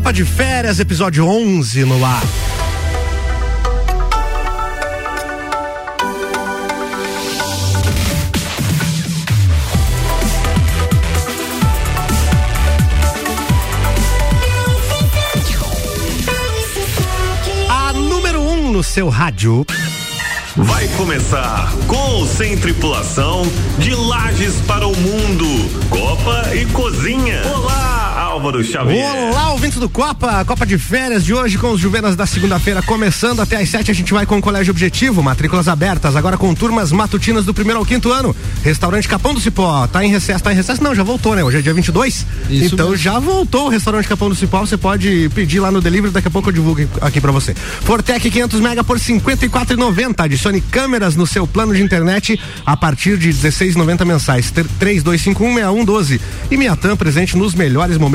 Copa de Férias, episódio 11 no ar. A número 1 um no seu rádio. Vai começar com ou sem tripulação de Lages para o Mundo, Copa e Cozinha. Olá, Álvaro Xavier. Olá, ouvintes do Copa, Copa de Férias de hoje com os Juvenas da segunda-feira começando até às sete a gente vai com o Colégio Objetivo, matrículas abertas, agora com turmas matutinas do primeiro ao quinto ano. Restaurante Capão do Cipó, tá em recesso, tá em recesso? Não, já voltou, né? Hoje é dia 22. Isso então mesmo. já voltou o Restaurante Capão do Cipó, você pode pedir lá no delivery, daqui a pouco eu divulgo aqui pra você. Fortec 500 mega por 54,90. Adicione câmeras no seu plano de internet a partir de 16,90 mensais. Ter- 32516112. E Miatan presente nos melhores momentos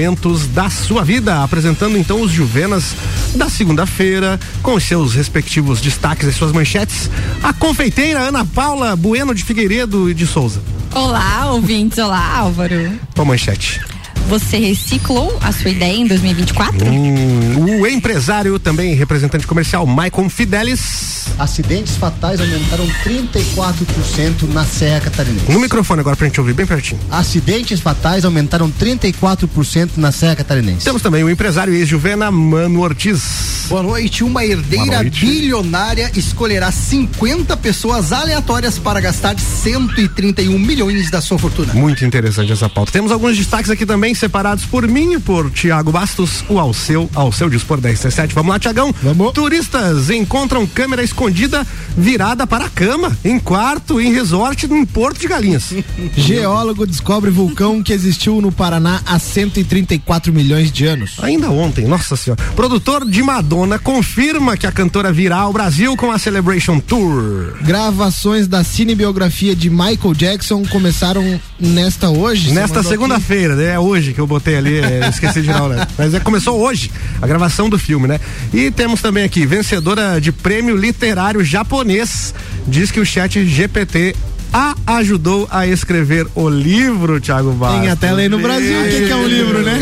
da sua vida, apresentando então os Juvenas da segunda-feira com os seus respectivos destaques e suas manchetes. A confeiteira Ana Paula Bueno de Figueiredo e de Souza. Olá, ouvintes. Olá, Álvaro. Qual manchete? Você reciclou a sua ideia em 2024? Hum, o empresário, também representante comercial, Maicon Fidelis. Acidentes fatais aumentaram 34% na Serra Catarinense. No microfone agora pra gente ouvir bem pertinho. Acidentes fatais aumentaram 34% na Serra Catarinense. Temos também o empresário ex-juvena Mano Ortiz. Boa noite. Uma herdeira noite. bilionária escolherá 50 pessoas aleatórias para gastar 131 milhões da sua fortuna. Muito interessante essa pauta. Temos alguns destaques aqui também, separados por mim e por Tiago Bastos, o Alceu, Alceu Dispor da RC7. Vamos lá, Tiagão. Vamos. Turistas encontram câmera escondida virada para a cama, em quarto, em resort, em Porto de Galinhas. Geólogo descobre vulcão que existiu no Paraná há 134 milhões de anos. Ainda ontem, nossa senhora. Produtor de Madonna confirma que a cantora virá ao Brasil com a Celebration Tour. Gravações da cinebiografia de Michael Jackson começaram nesta hoje. Nesta segunda-feira, né? É hoje que eu botei ali, é, esqueci de tirar o né? Mas é, começou hoje a gravação do filme, né? E temos também aqui, vencedora de prêmio literário japonês, diz que o chat GPT a ajudou a escrever o livro, Thiago Bastos. Tem até lei no Brasil o que que é um livro, né?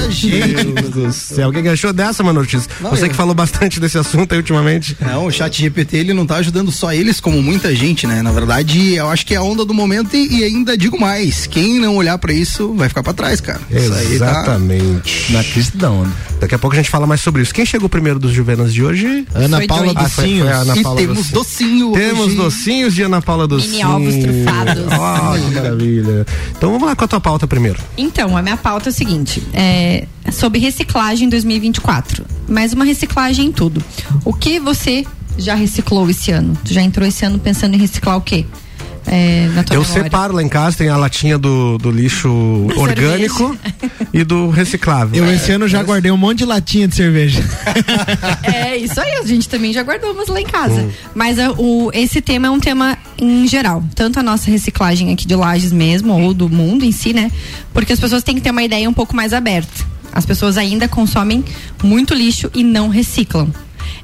Deus do céu. O que que achou dessa, notícia? Você eu- que falou bastante desse assunto aí ultimamente. Não, o chat GPT ele não tá ajudando só eles, como muita gente, né? Na verdade, eu acho que é a onda do momento e, e ainda digo mais, quem não olhar pra isso vai ficar pra trás, cara. Isso aí tá- Exatamente. Na crista da onda. Daqui a pouco a gente fala mais sobre isso. Quem chegou primeiro dos Juvenas de hoje? Ana Foi Paula Joyce. Ah, foi- Docinhos. foi Ana E Paula temos Docinho. Temos hoje. docinhos de Ana Paula Docinho. Mini ovos trufados. Ah, que maravilha. Então vamos lá com a tua pauta primeiro. Então, a minha pauta é o seguinte: é sobre reciclagem em 2024. Mas uma reciclagem em tudo. O que você já reciclou esse ano? Tu já entrou esse ano pensando em reciclar o quê? É, na tua Eu memória? separo lá em casa, tem a latinha do, do lixo orgânico e do reciclável. Eu esse ano já guardei um monte de latinha de cerveja. É, isso aí, a gente também já guardou umas lá em casa. Hum. Mas a- o, esse tema é um tema em geral. Tanto a nossa reciclagem aqui de lajes mesmo, ou do mundo em si, né? Porque as pessoas têm que ter uma ideia um pouco mais aberta. As pessoas ainda consomem muito lixo e não reciclam.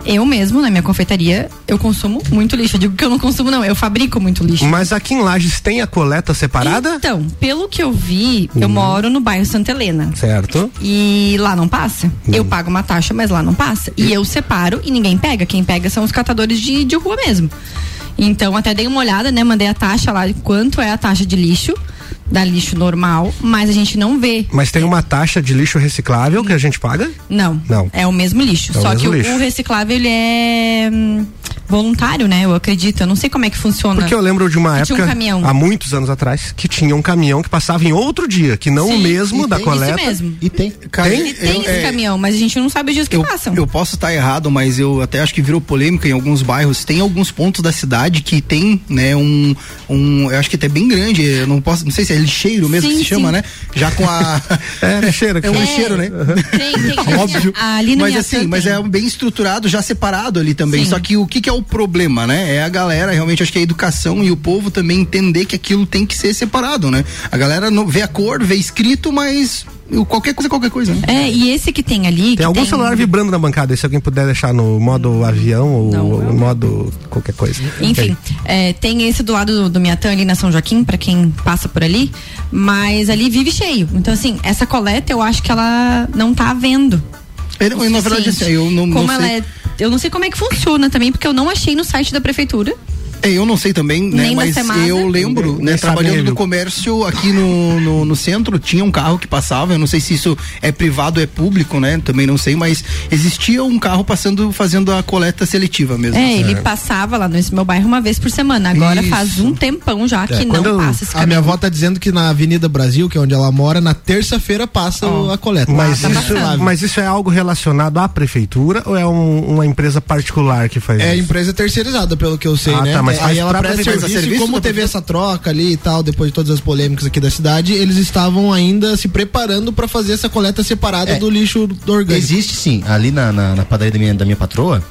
Eu mesmo, na minha confeitaria, eu consumo muito lixo. Eu digo que eu não consumo, não, eu fabrico muito lixo. Mas aqui em Lages tem a coleta separada? Então, pelo que eu vi, Uhum. eu moro no bairro Santa Helena. Certo. E lá não passa. Eu pago uma taxa, mas lá não passa. E eu separo e ninguém pega. Quem pega são os catadores de, de rua mesmo. Então, até dei uma olhada, né? Mandei a taxa lá, quanto é a taxa de lixo, da lixo normal, mas a gente não vê. Mas tem uma taxa de lixo reciclável que a gente paga? Não. Não. É o mesmo lixo. É Só mesmo que o- lixo. o reciclável, ele é hum, voluntário, né? Eu acredito. Eu não sei como é que funciona. Porque eu lembro de uma Que época, um caminhão. há muitos anos atrás, que tinha um caminhão que passava em outro dia, que não o Sim, mesmo e da tem- coleta. Isso mesmo. E tem, cara, Ele tem eu- esse é, caminhão, mas a gente não sabe os dias que eu, passam. eu posso estar errado, mas eu até acho que virou polêmica em alguns bairros. Tem alguns pontos da cidade que tem, né, um, um eu acho que até bem grande, eu não posso, não sei se é lixeiro mesmo Sim, que se chama, sim. né? Já com a É, lixeira. que É um chama. lixeiro, né? Tem, tem. Óbvio. Ali no mas assim, mas tem. é bem estruturado, já separado ali também. Sim. Só que o que, que é o problema, né? É a galera, realmente, acho que é a educação e o povo também entender que aquilo tem que ser separado, né? A galera não vê a cor, vê escrito, mas o- qualquer coisa é qualquer coisa, né? É, e esse que tem ali. Tem que algum celular vibrando na bancada, se alguém puder deixar no modo avião ou Não. no modo qualquer coisa. Enfim, é, tem esse do lado do, do Miatã ali na São Joaquim, pra quem passa por ali, mas ali vive cheio. Então, assim, essa coleta eu acho que ela não tá vendo. Não, na verdade, assim, eu não- não como ela sei. é. Eu não sei como é que funciona também, porque eu não achei no site da prefeitura. É, eu não sei também, né? Nem Mas eu lembro, né? sabe Trabalhando no comércio aqui no, no, no centro, tinha um carro que passava. Eu não sei se isso é privado ou é público, né? Também não sei, mas existia um carro passando, fazendo a coleta seletiva mesmo. É, ele passava lá nesse meu bairro uma vez por semana. Agora Isso. faz um tempão já que não eu- passa esse A minha caminho. avó tá dizendo que na Avenida Brasil, que é onde ela mora, na terça-feira passa o- a coleta. Mas, Tá isso, passando. mas isso é algo relacionado à prefeitura ou é um- uma empresa particular que faz É isso? empresa terceirizada, pelo que eu sei, Ah, né? tá, mas É, aí ela pra serviço, como teve essa troca ali e tal, depois de todas as polêmicas aqui da cidade, eles estavam ainda se preparando pra fazer essa coleta separada É. do lixo do orgânico. Existe sim, ali na, na, na padaria da minha, da minha patroa,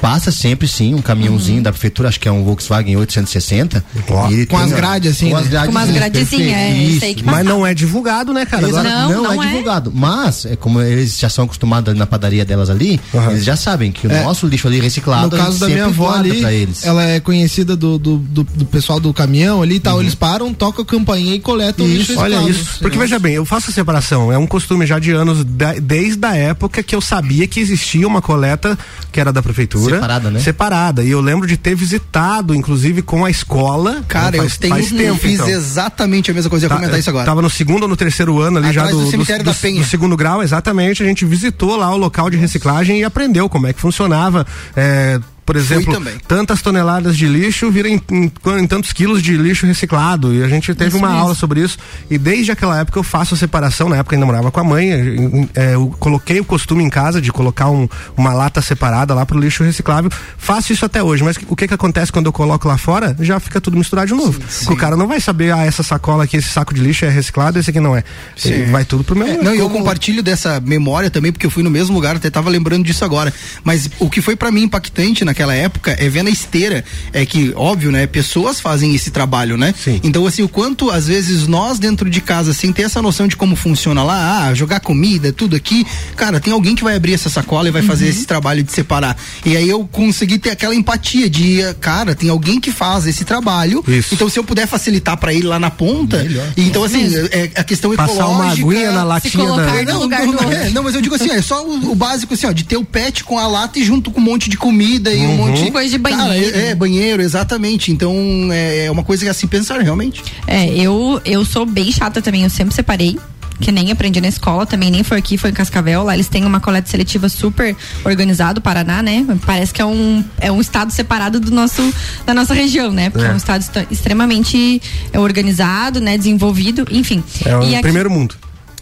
passa sempre sim um caminhãozinho Uhum. da prefeitura, acho que é um Volkswagen 860. Ó, e ele com tem as grades, assim, Com né? as grades, Com umas gradezinhas, é, isso Mas não é divulgado, né, cara? Agora, Não, não, não é é. divulgado. Mas, é como eles já são acostumados na padaria delas ali, Aham. eles já sabem que o É. nosso lixo ali reciclado. No caso da minha sempre avó ali, pra eles. ela é conhecida do, do, do, do pessoal do caminhão ali e tal. Eles param, tocam a campainha e coletam o lixo Olha reciclado. isso. Porque veja bem, eu faço a separação. É um costume já de anos, da- desde a época que eu sabia que existia uma coleta que era da prefeitura. Separada, né? Separada. E eu lembro de ter visitado, inclusive, com a escola. Cara, eu faz, tenho, faz eu tempo, fiz então. exatamente a mesma coisa, eu ia Tá, comentar isso agora. Tava no segundo ou no terceiro ano ali já Atrás do, do do- cemitério do- da Penha. do segundo grau, exatamente. A gente visitou lá o local de reciclagem e aprendeu como é que funcionava. é, por exemplo, também. tantas toneladas de lixo viram em, em- em tantos quilos de lixo reciclado. E a gente teve uma aula sobre isso. E desde aquela época eu faço a separação. Na época eu ainda morava com a mãe. é, eu coloquei o costume em casa de colocar um- uma lata separada lá pro lixo reciclável. Faço isso até hoje. Mas o que que acontece quando eu coloco lá fora? Já fica tudo misturado de novo. Porque o cara não vai saber, ah, essa sacola aqui, esse saco de lixo é reciclado, esse aqui não é. Vai tudo pro mesmo. É, não, e eu como- compartilho dessa memória também, porque eu fui no mesmo lugar, até tava lembrando disso agora. Mas o que foi pra mim impactante naquela época é ver na esteira, é que, óbvio, né, pessoas fazem esse trabalho, né? Sim. Então, assim, o quanto às vezes nós dentro de casa, sem ter essa noção de como funciona lá, ah, jogar comida, tudo aqui, cara, tem alguém que vai abrir essa sacola e vai fazer esse trabalho de separar. E aí eu consegui ter aquela empatia de, cara, tem alguém que faz esse trabalho. Isso. Então, se eu puder facilitar pra ele lá na ponta, então, assim, é, a questão Passar uma ecológica. aguinha na latinha da. Não, não, é, não, mas eu digo assim, é só o, o básico assim, ó, de ter o pet com a lata e junto com um monte de comida e um monte Coisa de Cara, banheiro. é, é, banheiro, exatamente. Então é, é uma coisa que é assim pensar realmente. É, eu, eu sou bem chata também, eu sempre separei. Que nem aprendi na escola, também nem foi aqui, foi em Cascavel. Lá eles têm uma coleta seletiva super organizada, Paraná, né? Parece que é um, é um estado separado do nosso, da nossa região, né? Porque é, É. um estado esta- extremamente é, organizado, né? Desenvolvido, enfim. É o E aqui- primeiro mundo.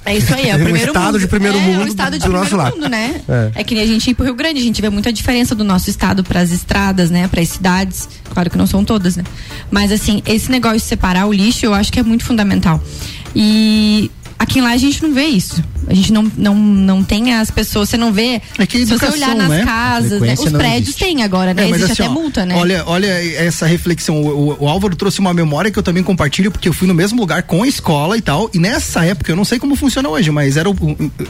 É isso aí, é o Um primeiro estado mundo. de primeiro é, mundo É um estado de do primeiro nosso lado. mundo, né? É. É. que nem a gente ir pro Rio Grande, a gente vê muita diferença do nosso estado pras estradas, né? Pras cidades. Claro que não são todas, né? Mas assim, esse negócio de separar o lixo, eu acho que é muito fundamental. E aqui lá a gente não vê isso. A gente não, não, não tem as pessoas, você não vê. É que se você educação, olhar nas né? casas, né? Os prédios existe. têm agora, né? É, Existe assim, até ó, multa, né? Olha, olha essa reflexão. O, o- o Álvaro trouxe uma memória que eu também compartilho, porque eu fui no mesmo lugar com a escola e tal. E nessa época, eu não sei como funciona hoje, mas era o,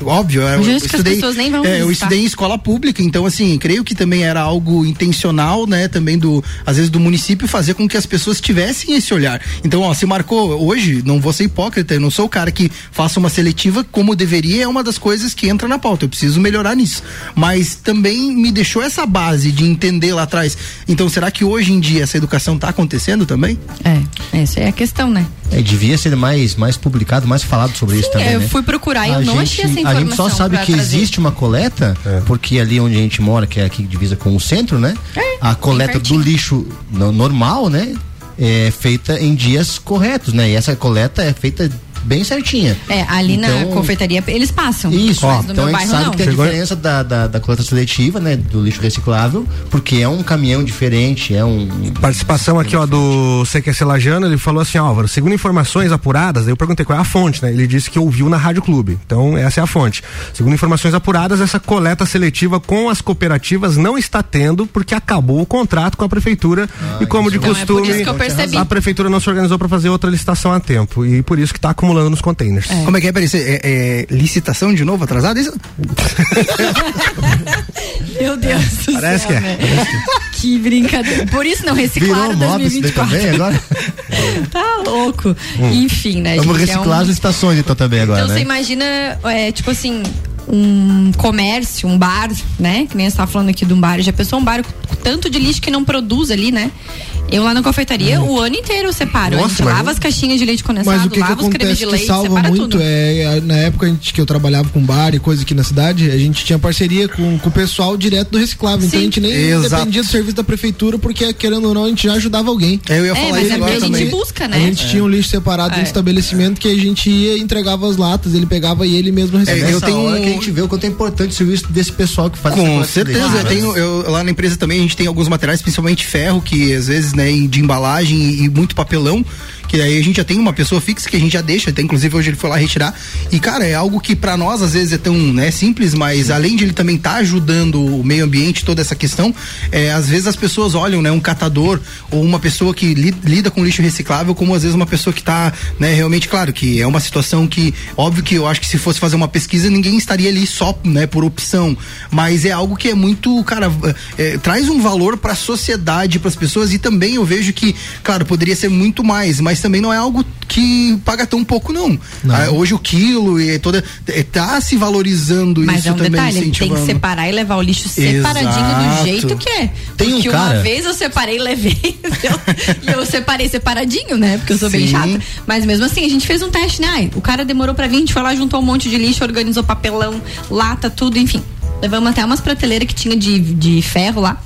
óbvio. Hoje eu acho que as pessoas nem vão é, eu estudei em escola pública, então assim, creio que também era algo intencional, né? Também do, às vezes, do município fazer com que as pessoas tivessem esse olhar. Então, ó, se marcou hoje, não vou ser hipócrita, eu não sou o cara que faça uma seletiva como deveria, é uma das coisas que entra na pauta. Eu preciso melhorar nisso. Mas também me deixou essa base de entender lá atrás. Então, será que hoje em dia essa educação está acontecendo também? É, essa é a questão, né? É, devia ser mais, mais publicado, mais falado sobre isso também. eu né? fui procurar e eu A não gente- achei essa informação. A gente só sabe que trazer. existe uma coleta, porque ali onde a gente mora, que é aqui divisa com o centro, né? a coleta do lixo no- normal, né? É feita em dias corretos, né? E essa coleta é feita bem certinha. É, ali na Então- confeitaria eles passam. Isso, no então meu a gente bairro sabe não. que tem a Chegou- diferença da, da, da coleta seletiva, né? Do lixo reciclável, porque é um caminhão diferente, é um. Participação aqui, ó, do CQC Lajano, ele falou assim, ó, Álvaro, segundo informações apuradas, aí eu perguntei qual é a fonte, né? Ele disse que ouviu na Rádio Clube. Então, essa é a fonte. Segundo informações apuradas, essa coleta seletiva com as cooperativas não está tendo porque acabou o contrato com a prefeitura e como de Então, é costume, percebi. a prefeitura não se organizou para fazer outra licitação a tempo e por isso que está acumulando nos containers. Como é que é, peraí, é, é licitação de novo atrasada? Isso? Meu Deus do Parece céu, que é. né? Que brincadeira. Por isso não reciclaram Virou moda isso daí 2024. também agora? Tá louco. Enfim, né? Vamos gente, é um- reciclar as licitações então também agora, Então você né? imagina, é, tipo assim, um comércio, um bar, né? Que nem você estava falando aqui de um bar. Já pensou um bar com tanto de lixo que não produz ali, né? Eu lá na confeitaria, o ano inteiro eu separo. a Nossa, gente mas lava eu- as caixinhas de leite condensado, Mas o que, que lava os cremes de que leite, salva separa muito tudo. é, na época a gente- que eu trabalhava com bar e coisa aqui na cidade, a gente tinha parceria com, com o pessoal direto do reciclável. Então Sim. a gente nem Exato. dependia do serviço da prefeitura, porque querendo ou não, a gente já ajudava alguém. Eu ia É, falar mas isso é agora a gente também. busca, né? A gente tinha um lixo separado É. no estabelecimento que a gente ia e entregava as latas, ele pegava e ele mesmo É recebia. eu tenho hora que a gente vê o quanto é importante o serviço desse pessoal que faz Com certeza, eu tenho, eu, lá na empresa também a gente tem alguns materiais, principalmente ferro, que às vezes, né, de embalagem e, e muito papelão, que aí a gente já tem uma pessoa fixa que a gente já deixa, até inclusive hoje ele foi lá retirar. E cara, é algo que pra nós às vezes é tão, né, simples, mas além de ele também estar ajudando o meio ambiente, toda essa questão, é, às vezes as pessoas olham, né, um catador ou uma pessoa que li- lida com lixo reciclável como às vezes uma pessoa que tá, né, realmente, claro, que é uma situação que, óbvio que eu acho que se fosse fazer uma pesquisa, ninguém estaria ali só, né, por opção, mas é algo que é muito, cara, é, traz um valor pra sociedade, pras pessoas e também eu vejo que, claro, poderia ser muito mais, mas também não é algo que paga tão pouco não. Ah, hoje o quilo e toda é, tá se valorizando Mas isso é um também detalhe, tem que separar e levar o lixo separadinho Exato. do jeito que é. Tem um Porque cara- uma vez eu separei e levei. eu- E eu, separei separadinho, né? Porque eu sou bem Sim. chata. Mas mesmo assim, a gente fez um teste, né? Ai, o cara demorou pra vir, a gente foi lá, juntou um monte de lixo, organizou papelão, lata, tudo, enfim. Levamos até umas prateleiras que tinha de, de ferro lá.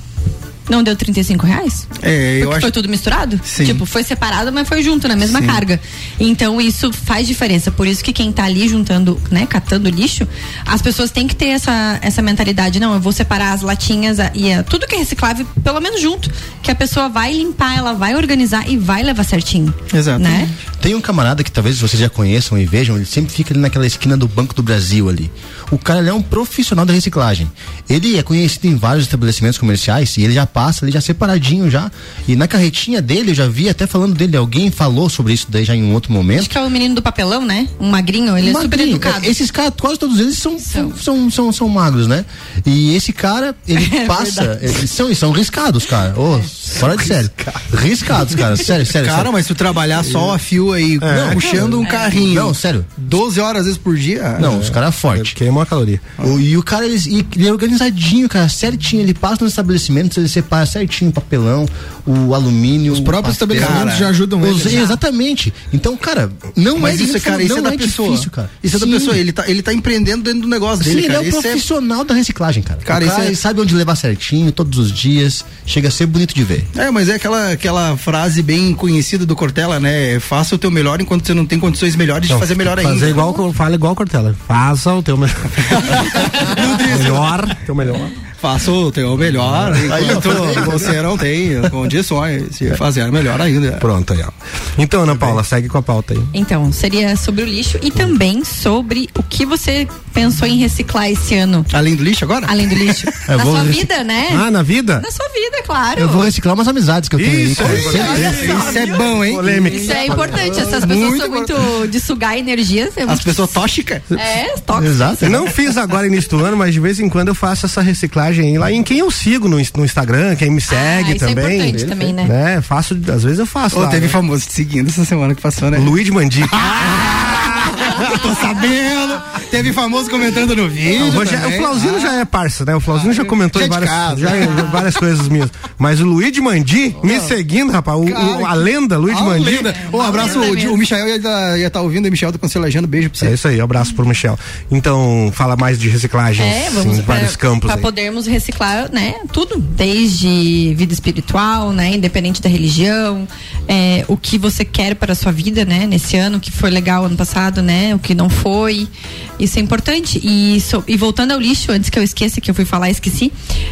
Não deu 35 reais? É, eu Porque acho foi tudo misturado? Sim. Tipo, foi separado, mas foi junto na mesma Sim. carga. Então isso faz diferença. Por isso que quem tá ali juntando, né, catando lixo, as pessoas têm que ter essa, essa mentalidade. Não, eu vou separar as latinhas a- e a- tudo que é reciclável, pelo menos junto. Que a pessoa vai limpar, ela vai organizar e vai levar certinho. Exato. Né? Tem um camarada que talvez vocês já conheçam e vejam, ele sempre fica ali naquela esquina do Banco do Brasil ali. O cara ele é um profissional da reciclagem. Ele é conhecido em vários estabelecimentos comerciais e ele já passa ali já separadinho já. E na carretinha dele, eu já vi até falando dele, alguém falou sobre isso daí já em um outro momento. Acho que é o menino do papelão, né? Um magrinho, ele é super Magrinho. educado. É, Esses caras, quase todos eles são, São. são. São, são, são magros, né? E esse cara, ele É passa. Eles são, eles são riscados, cara. Ô, fora de sério. Riscados, cara. Sério, sério. Cara, sério. mas tu trabalhar só a fio aí, puxando um carrinho. Não, sério. 12 horas às vezes por dia. Não, os caras fortes. Queima uma caloria. O- e o cara, ele, e ele é organizadinho, cara, certinho. Ele passa nos estabelecimentos, ele certinho o papelão, o alumínio. Os próprios o papel. estabelecimentos já ajudam Os- né? Exatamente. Então, cara, não Mas é isso, cara, isso não é da pessoa. difícil, cara. Isso é da Sim. pessoa. Ele tá, ele tá empreendendo dentro do negócio Sim, dele, ele cara. é um Isso profissional da reciclagem, cara. Cara, o cara é- ele sabe onde levar certinho, todos os dias. Chega a ser bonito de ver. É, mas é aquela, aquela frase bem conhecida do Cortella, né? Faça o teu melhor enquanto você não tem condições melhores de fazer melhor ainda. Fazer igual, fala igual Cortella. Faça o teu melhor. melhor, teu melhor. Faça o teu melhor enquanto você não tem condições de fazer melhor ainda. Pronto aí, ó. Então, Ana Paula, segue com a pauta aí. Então, seria sobre o lixo e também sobre o que você pensou em reciclar esse ano. Além do lixo agora? Além do lixo. Eu Na sua rec- vida, né? Ah, na vida? Na sua vida, claro. Eu vou reciclar umas amizades que eu tenho aí, Isso, aí, Sempre- Isso é bom, hein? Polêmica. Isso é importante. Essas pessoas Muito são muito de sugar energia. É As muito- pessoas tóxicas. É, tóxico. Exato. Eu não fiz agora início do ano, mas de vez em quando eu faço essa reciclagem aí lá em quem eu sigo no, no Instagram, quem me segue Ah, isso é também. importante também, né? né? Faço, às vezes eu faço. Ô, lá, teve né? famoso te seguindo essa semana que passou, né? Luiz Mandic. Tô sabendo. Teve famoso comentando no vídeo. O, Rogério- também. o Flauzino já é parça, né? O Flauzino já comentou já em de várias, já várias coisas minhas. Mas o Luiz Mandi me seguindo, rapaz. O, o- a lenda Luiz Ah, Mandi. lenda. Ô, abraço, o, o Michel ia estar tá ouvindo, o Michel do Conselhajando, beijo pra É você. isso aí, abraço pro Michel. Então, fala mais de reciclagem É, vamos em vários campos para aí. podermos reciclar, né, tudo, desde vida espiritual, né, independente da religião, é, o que você quer para a sua vida, né, nesse ano, que foi legal ano passado, né, o que não foi, isso é importante. E, so- e voltando ao lixo, antes que eu esqueça que eu fui falar, esqueci,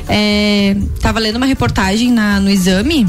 é, tava lendo uma reportagem na, no Exame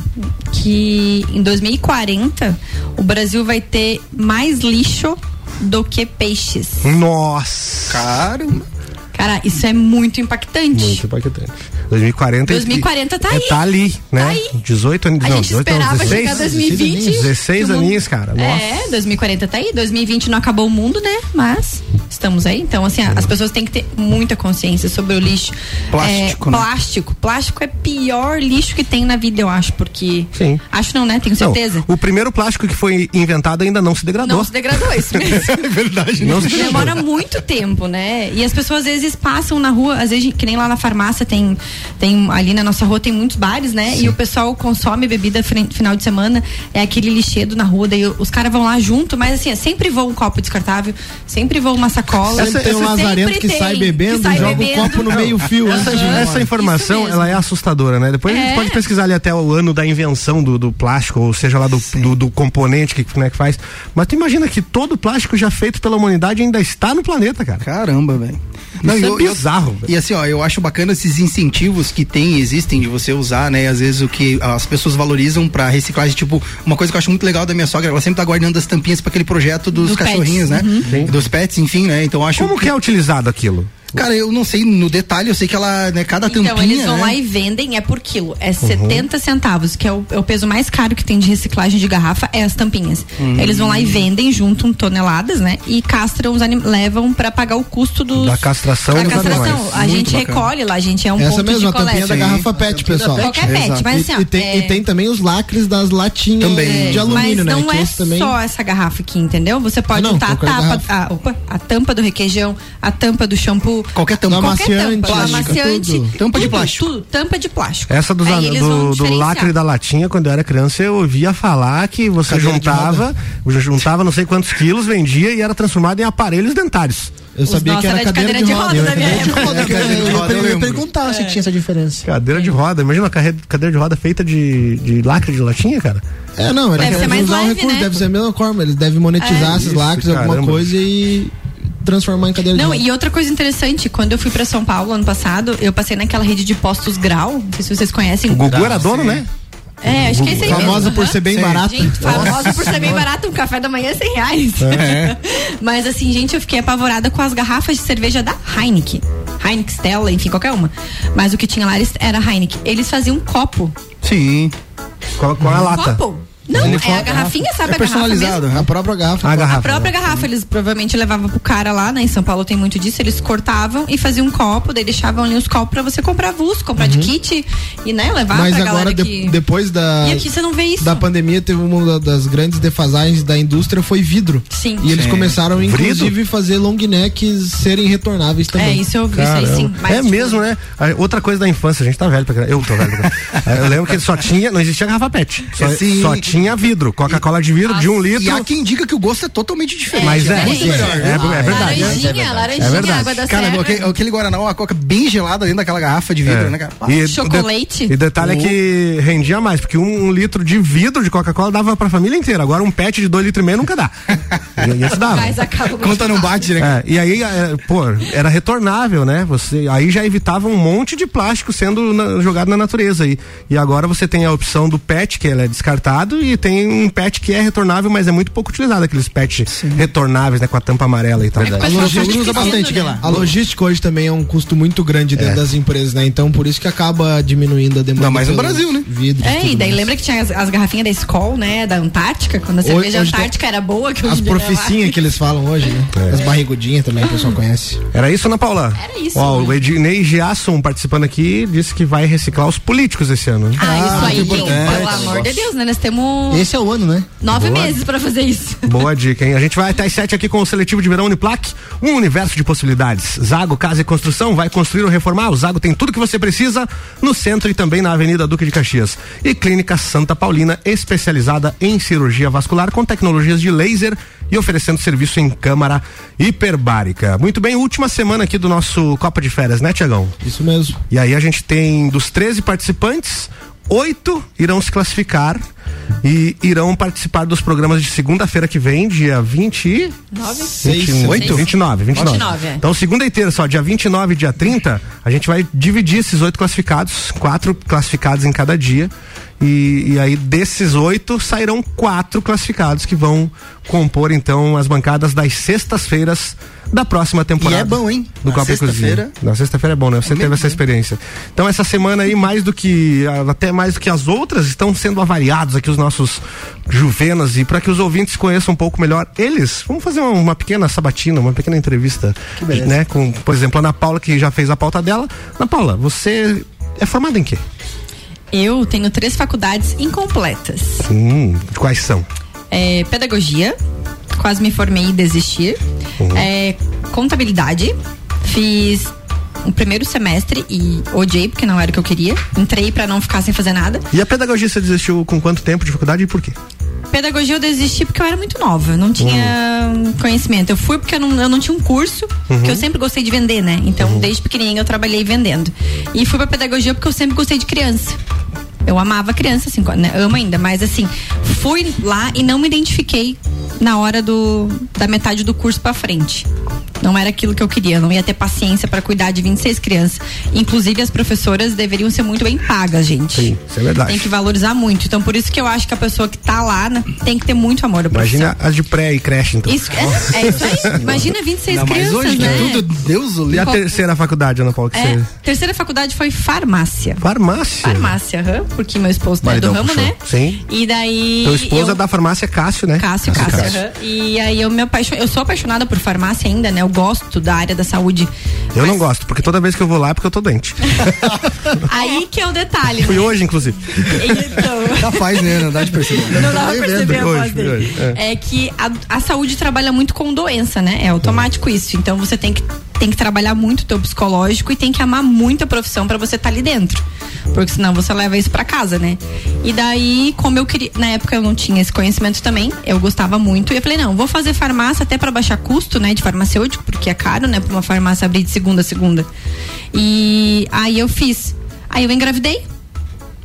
que em 2040 o Brasil vai ter mais lixo do que peixes. Nossa! Caramba. Cara, isso é muito impactante. Muito impactante. 2040 2040 tá é, aí. Tá ali, né? Tá aí. 18 anos. A não, gente 18 anos, esperava 16, chegar 2020. 16 que o mundo- aninhos, cara. Nossa. É, 2040 tá aí. 2020 não acabou o mundo, né? Mas estamos aí. Então, assim, as pessoas têm que ter muita consciência sobre o lixo. Plástico, é, né? Plástico. Plástico é pior lixo que tem na vida, eu acho, porque. Sim. Acho não, né? Tenho Não, certeza. o primeiro plástico que foi inventado ainda não se degradou. Não se degradou, é isso mesmo. É verdade, Não se degradou. Demora muito tempo, né? E as pessoas às vezes passam na rua, às vezes, que nem lá na farmácia tem, tem ali na nossa rua tem muitos bares, né? E o pessoal consome bebida final de semana, é aquele lixedo na rua, daí os caras vão lá junto, mas assim, é sempre vou um copo descartável, sempre vou uma sacola. Sempre tem um lazarento que tem, sai bebendo, que sai joga bebendo. o copo no meio fio. Essa, essa informação, ela é assustadora, né? Depois a gente É. pode pesquisar ali até o ano da invenção do, do plástico, ou seja lá do, do, do componente que, né, que faz. Mas tu imagina que todo o plástico já feito pela humanidade ainda está no planeta, cara. Caramba, velho. Isso é bizarro, velho. E assim, ó, eu acho bacana esses incentivos que tem, existem de você usar, né? Às vezes o que as pessoas valorizam pra reciclagem, tipo, uma coisa que eu acho muito legal da minha sogra, ela sempre tá guardando as tampinhas para aquele projeto dos Do cachorrinhos, pets. né? Dos pets, enfim, né? Então eu acho Como que é utilizado aquilo? Cara, eu não sei no detalhe, eu sei que ela, né, cada tampinha, Então, eles vão né? lá e vendem, é por quilo. Uhum. É 70 centavos, que é o, é o peso mais caro que tem de reciclagem de garrafa, é as tampinhas. Uhum. Eles vão lá e vendem, juntam toneladas, né? E castram os anim- levam pra pagar o custo dos. Da castração da dos castração. animais. A Muito gente bacana. recolhe lá, a gente é um Essa ponto mesmo, de a tampinha coleta. da garrafa pet, pessoal. Qualquer pet, Exato. mas assim, e, ó, e tem, é- e tem também os lacres das latinhas Também. de alumínio, mas né? não que é também... só essa garrafa aqui, entendeu? Você pode Ah, não, juntar a tapa, a, opa, a tampa do requeijão, a tampa do shampoo. Qualquer tampa. Qualquer amaciante, tampa, plástico, amaciante, tudo. Tampa de plástico. Tudo, tampa de plástico. Essa dos, Aí do, do lacre da latinha, quando eu era criança, eu ouvia falar que você Cadeira de juntava, juntava não sei quantos quilos, vendia e era transformado em aparelhos dentários. Eu sabia Nossa, que era, era de cadeira, de roda. da minha cadeira de roda, É, cadeira de eu ia roda, eu eu ia perguntar se tinha essa diferença. Cadeira de roda, imagina uma cadeira de roda feita de, de lacre de latinha, cara. É, não, era Deve ser mais usar o leve, recurso, né? deve ser a mesma forma. Eles devem monetizar É. esses Isso, lacres, alguma caramba. coisa e transformar em cadeira de Não, roda. e outra coisa interessante, quando eu fui pra São Paulo ano passado, eu passei naquela rede de postos Grau, não sei se vocês conhecem. O Gugu era dono, né? É, acho que é isso aí Famosa mesmo. por ser bem barata. Gente, famosa por ser bem barato, um café da manhã é 100 reais. Mas assim, gente, eu fiquei apavorada com as garrafas de cerveja da Heineken. Heineken, Stella, enfim, qualquer uma. Mas o que tinha lá era Heineken. Eles faziam um copo. Sim. Com, com a lata. Copo? Não, é a garrafinha, sabe É a garrafa personalizado. mesmo? A própria garrafa. A A garrafa. própria garrafa, eles provavelmente levavam pro cara lá, né? Em São Paulo tem muito disso. Eles cortavam e faziam um copo, daí deixavam ali os copos pra você comprar avulso, comprar de kit e, né, levar Mas pra agora, galera de- que... depois da, E aqui você não vê isso. da pandemia, teve uma da- das grandes defasagens da indústria foi vidro. Sim. E eles Sim. começaram, inclusive, fazer long necks serem retornáveis também. É, isso eu vi, isso aí sim. Caramba. Mas, é tipo, mesmo, né? Outra coisa da infância, a gente tá velho pra. Eu tô velho pra Eu lembro que só tinha, não existia garrafa pet. Só, Sim. só tinha vidro. Coca-Cola de vidro de um litro. E há quem diga que o gosto é totalmente diferente. Mas é, diferente. é, é, é verdade. Laranjinha, laranjinha, É verdade. água da Cara, serra. aquele, aquele Guaraná, uma coca bem gelada dentro daquela garrafa de vidro, né, cara? E, Chocolate. E detalhe é que rendia mais, porque um, um litro de vidro de Coca-Cola dava pra família inteira. Agora um pet de dois litros e meio nunca dá. E esse dava. Mas acaba Conta não bate, né? É, e aí, é, pô, era retornável, né? Você, aí já evitava um monte de plástico sendo na- jogado na natureza. E, e agora você tem a opção do PET, que ele é descartado, e tem um PET que é retornável, mas é muito pouco utilizado, aqueles PET retornáveis, né? Com a tampa amarela e tal. É que A logística usa bastante né? lá. A logística hoje também é um custo muito grande dentro das empresas, né? Então por isso que acaba diminuindo a demanda. Não, mas no Brasil, né? Vidro, É, e daí mais. lembra que tinha as, as garrafinhas da Skol, né? Da Antártica, quando a cerveja hoje Antártica era boa, que As dia profecinhas que eles falam hoje, né? As barrigudinhas também, o pessoal conhece. Era isso, Ana Paula? Era isso, Ó, né? o Ednei Giasson participando aqui disse que vai reciclar os políticos esse ano. né? Ah, isso aí, que gente, pelo amor de Deus, né? Nós temos Esse é o ano, né? nove Boa. meses pra fazer isso. Boa dica, hein? A gente vai até às sete aqui com o seletivo de verão Uniplac, um universo de possibilidades. Zago Casa e Construção vai construir ou reformar. O Zago tem tudo que você precisa no centro e também na Avenida Duque de Caxias. E Clínica Santa Paulina, especializada em cirurgia vascular com tecnologias de laser e oferecendo serviço em câmara hiperbárica. Muito bem, última semana aqui do nosso Copa de Férias, né, Tiagão? Isso mesmo. E aí a gente tem dos 13 participantes, oito irão se classificar e irão participar dos programas de segunda-feira que vem, dia 20 e... Nove? 28? 29, 29. 29, é. Então, segunda e terça, ó, dia 29 e dia 30, a gente vai dividir esses oito classificados, quatro classificados em cada dia. E, e aí, desses oito, sairão quatro classificados que vão compor, então, as bancadas das sextas-feiras da próxima temporada. E é bom, hein? Do Na Copa sexta-feira. Na sexta-feira é bom, né? Você teve essa experiência. Então, essa semana aí, mais do que, até mais do que as outras, estão sendo avaliados aqui aqui os nossos juvenas e para que os ouvintes conheçam um pouco melhor eles, vamos fazer uma, uma pequena sabatina, uma pequena entrevista, né? Com, por exemplo, a Ana Paula que já fez a pauta dela. Ana Paula, você é formada em quê? Eu tenho três faculdades incompletas. Hum, quais são? É, pedagogia, quase me formei e desisti. Uhum. É, contabilidade, fiz o primeiro semestre e odiei porque não era o que eu queria. Entrei pra não ficar sem fazer nada. E a pedagogia você desistiu com quanto tempo de faculdade e por quê? Pedagogia eu desisti porque eu era muito nova, não tinha conhecimento. Eu fui porque eu não, eu não tinha um curso, que eu sempre gostei de vender, né? Então, desde pequenininha eu trabalhei vendendo. E fui pra pedagogia porque eu sempre gostei de criança. Eu amava criança, assim, né? amo ainda, mas assim, fui lá e não me identifiquei na hora do da metade do curso pra frente. Não era aquilo que eu queria, não ia ter paciência pra cuidar de 26 crianças. Inclusive, as professoras deveriam ser muito bem pagas, gente. Sim, isso é verdade. Tem que valorizar muito. Então, por isso que eu acho que a pessoa que tá lá né, tem que ter muito amor à. Imagina as de pré e creche, então. Isso, é, é isso aí. Imagina 26 Ainda mais crianças, hoje, né? tudo, Deus o E a terceira faculdade, Ana Paula, que É, você... terceira faculdade foi farmácia. Farmácia. Farmácia, aham, porque meu esposo é Maridão do ramo, puxou. né? Sim. E daí. Teu esposo eu... é da farmácia Cássio, né? Cássio, Cássio. aham. E aí eu me apaixonei. Eu sou apaixonada por farmácia ainda, né? Eu gosto da área da saúde. Eu não Mas gosto, porque toda vez que eu vou lá é porque eu tô doente. Aí que é o detalhe. Fui né? hoje, inclusive. Então. Capaz, né? Não dá de perceber. Não dá pra perceber a Hoje, hoje, É. que a, a saúde trabalha muito com doença, né? É automático isso. Então você tem que, tem que trabalhar muito o teu psicológico e tem que amar muito a profissão pra você estar ali dentro. Porque senão você leva isso pra casa, né? E daí, como eu queria. Na época eu não tinha esse conhecimento também, eu gostava muito. E eu falei, não, vou fazer farmácia até pra baixar custo, né? De farmacêutico, porque é caro, né? Pra uma farmácia abrir de segunda a segunda. E aí eu fiz. Aí eu engravidei.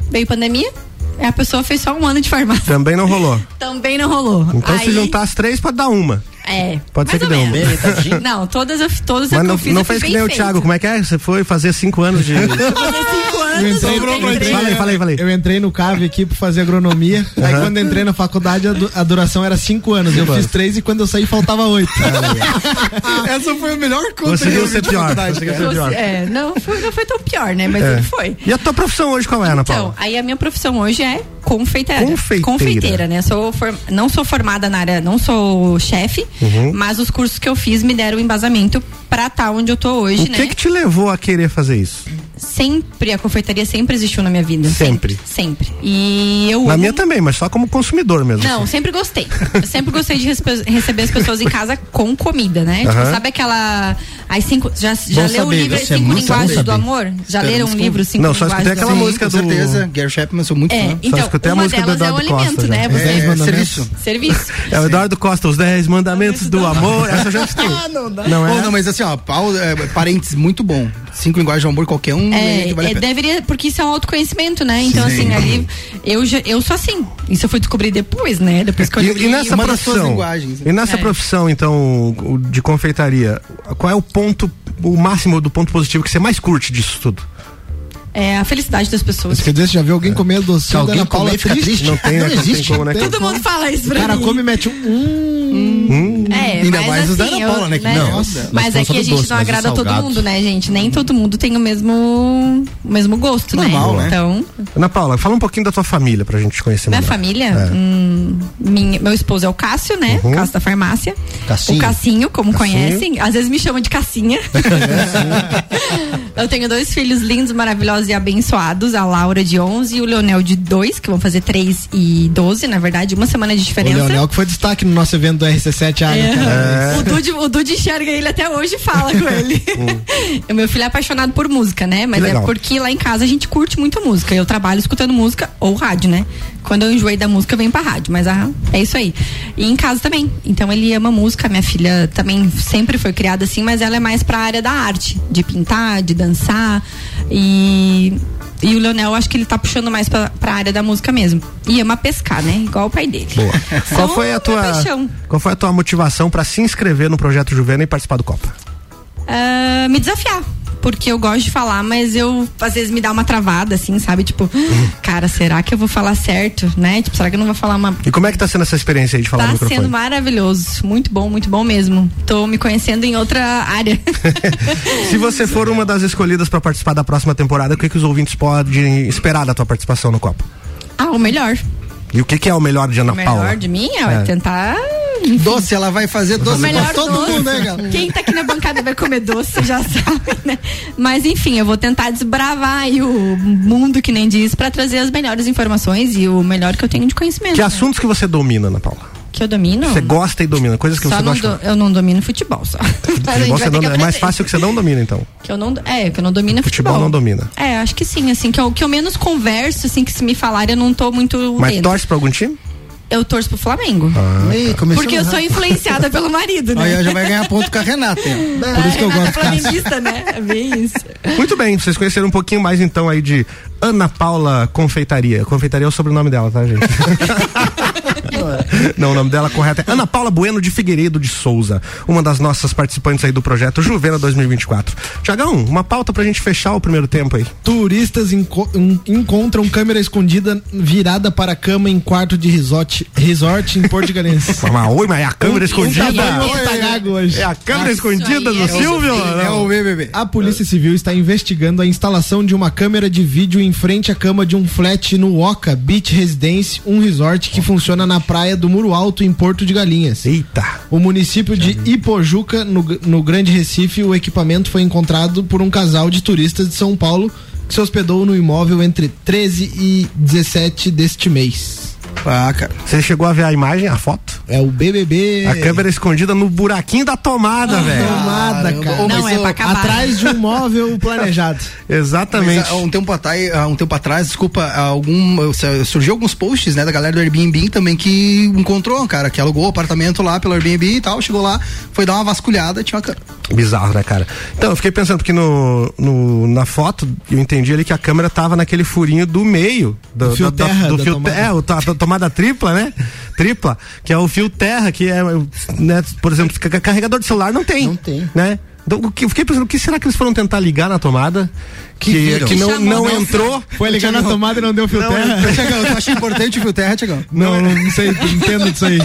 Veio pandemia. A pessoa fez só um ano de farmácia. Também não rolou. Também não rolou. Então, se Aí- juntar as três, pode dar uma. É. Pode ser que dê menos. Não, todas eu, todas Mas que não, eu fiz não eu fez que nem o. Thiago. Como é que é? Você foi fazer cinco anos de. Fazer cinco anos. Eu entrei, eu eu Falei, falei, falei. Eu entrei no CAV aqui pra fazer agronomia. Aí quando entrei na faculdade, a, du- a duração era cinco anos. eu fiz três e quando eu saí faltava oito. Essa foi a melhor conta que Conseguiu eu ser pior. faculdade, Conseguiu ser pior. É, não foi, não foi tão pior, né? Mas É. ele foi. E a tua profissão hoje qual é, Ana Então, Paula? aí a minha profissão hoje é confeiteira. Confeiteira. Confeiteira, né? Sou for- não sou formada na área, não sou chefe, Uhum. mas os cursos que eu fiz me deram embasamento pra estar onde eu tô hoje, O né? que que te levou a querer fazer isso? Sempre, a confeitaria sempre existiu na minha vida. Sempre. Sempre. E eu Na amo- minha também, mas só como consumidor mesmo. Não, assim. sempre gostei. Eu sempre gostei de receber as pessoas em casa com comida, né? Tipo, Aham. sabe aquela. As cinco. Já, já leu o saber, livro isso é Cinco bom Linguagens do. Amor? Já leram um livro Cinco Não, só Linguagens escutei do aquela Amor? música Com do- certeza, Gary Chapman, sou muito É, fã. então, escutei a música do é o Eduardo alimento, Costa, né? É, mandamentos. serviço. Serviço. É o Eduardo Costa, os 10 mandamentos do amor. Essa já tem. Ah, Não é? Bom, não, mas assim, ó, é, parênteses, muito bom. Cinco linguagens de amor, qualquer um, É, é, vale é, deveria, porque isso é um autoconhecimento, né? Então, Sim. assim, ali, eu, já, eu sou assim. Isso eu fui descobrir depois, né? Depois que eu li e nessa profissão, linguagens, né? e nessa É. profissão, então, o- de confeitaria, qual é o ponto, o máximo do ponto positivo que você mais curte disso tudo? É a felicidade das pessoas. Isso quer dizer, você já viu alguém comer docinho Se alguém Paula comer, fica triste? triste. Não tem? Não Não tem existe. como, né? Todo mundo fala isso O pra cara mim. come e mete um. Hum, É, Ainda mas mais os da assim, Ana Paula, né, que eu, não, nossa. Mas é que a gente doce, não o agrada todo mundo, né, gente? Nem todo mundo tem o mesmo, o mesmo gosto, Normal, né? né? Então, Ana Paula, fala um pouquinho da tua família pra gente conhecer minha melhor. família, É. hum, minha- meu esposo é o Cássio, né? Uhum. Cássio da farmácia. Cassinho. O Cassinho, como Cassinho. conhecem. Às vezes me chamam de Cassinha. Eu tenho dois filhos lindos, maravilhosos e abençoados. A Laura de 11 e o Leonel de 2, que vão fazer 3 e 12, na verdade. Uma semana de o diferença. Leonel que foi destaque no nosso evento do RC7 Área, É. cara. O, Dude, o Dude enxerga ele até hoje e fala com ele. o meu filho é apaixonado por música, né? Mas é porque lá em casa a gente curte muito música. Eu trabalho escutando música ou rádio, né? Quando eu enjoei da música, eu venho pra rádio. Mas ah, é isso aí. E em casa também. Então ele ama música. Minha filha também sempre foi criada assim, mas ela é mais pra área da arte. De pintar, de dançar. E. E o Leonel, acho que ele tá puxando mais pra, pra área da música mesmo. E ama pescar, né? Igual o pai dele. Boa. Qual foi a tua. Qual foi a tua motivação pra se inscrever no projeto Juvena e participar do Copa? Ah, me desafiar. Porque eu gosto de falar, mas eu às vezes me dá uma travada, assim, sabe? Tipo, cara, será que eu vou falar certo, né? Tipo, será que eu não vou falar uma. E como é que tá sendo essa experiência aí de falar Tá no microfone? sendo maravilhoso. Muito bom, muito bom mesmo. Tô me conhecendo em outra área. Se você for uma das escolhidas pra participar da próxima temporada, o que, que os ouvintes podem esperar da tua participação no Copa? ah, o melhor. E o que, que é o melhor de Ana O melhor Paula? de mim é, É. tentar. Doce, ela vai fazer doce pra todo doce. mundo, né, galera? Quem tá aqui na bancada vai comer doce, já sabe, né? Mas enfim, eu vou tentar desbravar aí o mundo que nem diz pra trazer as melhores informações e o melhor que eu tenho de conhecimento. Que né? assuntos que você domina, Ana Paula? Que eu domino? Você gosta e domina, coisas que Só você gosta. do- eu não domino futebol só. Você não- é mais fácil que você não domina, então. Que eu não, é, que eu não domino é Futebol futebol. não domina. É, acho que sim, assim, que eu, que eu menos converso, assim, que se me falar eu não tô muito Mas dentro. torce pra algum time? Eu torço pro Flamengo. Ei, começou porque eu sou influenciada pelo marido, né? Aí ela já vai ganhar ponto com a Renata. hein? Por isso que eu gosto de Cássio. flamenguista, né? É bem isso. Muito bem, vocês conheceram um pouquinho mais então aí de Ana Paula Confeitaria. Confeitaria é o sobrenome dela, tá, gente? Não, o nome dela correto é Ana Paula Bueno de Figueiredo de Souza, uma das nossas participantes aí do projeto Juvena 2024. Tiagão, uma pauta pra gente fechar o primeiro tempo aí. Turistas enco- en- encontram câmera escondida virada para a cama em quarto de resort, resort em Porto Galense. Mas, oi, mas é a câmera escondida. Um tá tá gago hoje. É a câmera escondida do é Silvio? É o BBB. A Polícia Civil está investigando a instalação de uma câmera de vídeo em frente à cama de um flat no Oca Beach Residence, um resort que funciona na praia do Muro Alto, em Porto de Galinhas. Eita. O município de Ipojuca, no, no Grande Recife, o equipamento foi encontrado por um casal de turistas de São Paulo que se hospedou no imóvel entre 13 e 17 deste mês. Ah, cara. Você chegou a ver a imagem, a foto? É o BBB. A câmera escondida no buraquinho da tomada, velho. Tomada, cara. Não, mas é pra acabar. Atrás de um móvel planejado. Exatamente. Mas, há um tempo atrás, há um tempo atrás, desculpa, há algum surgiu alguns posts, né, da galera do Airbnb também que encontrou um cara que alugou o apartamento lá pelo Airbnb e tal, chegou lá, foi dar uma vasculhada, tinha uma câmera. Bizarro, né, cara? Então, eu fiquei pensando porque no, no- na foto eu entendi ali que a câmera tava naquele furinho do meio do, Do fio da- terra do da fio tomada. É, o, tomada tripla, né? Tripla, que é o fio terra, que é, né, por exemplo, ca- carregador de celular não tem. Não tem. Né? Então, o que- eu fiquei pensando, o que será que eles foram tentar ligar na tomada? Que, viram. que não, Chamou, não não, entrou. Foi ligar na tomada e não deu fio Não, terra. Tiagão, tu acha importante o fio terra, Tiagão? Não, não, não sei, entendo disso aí.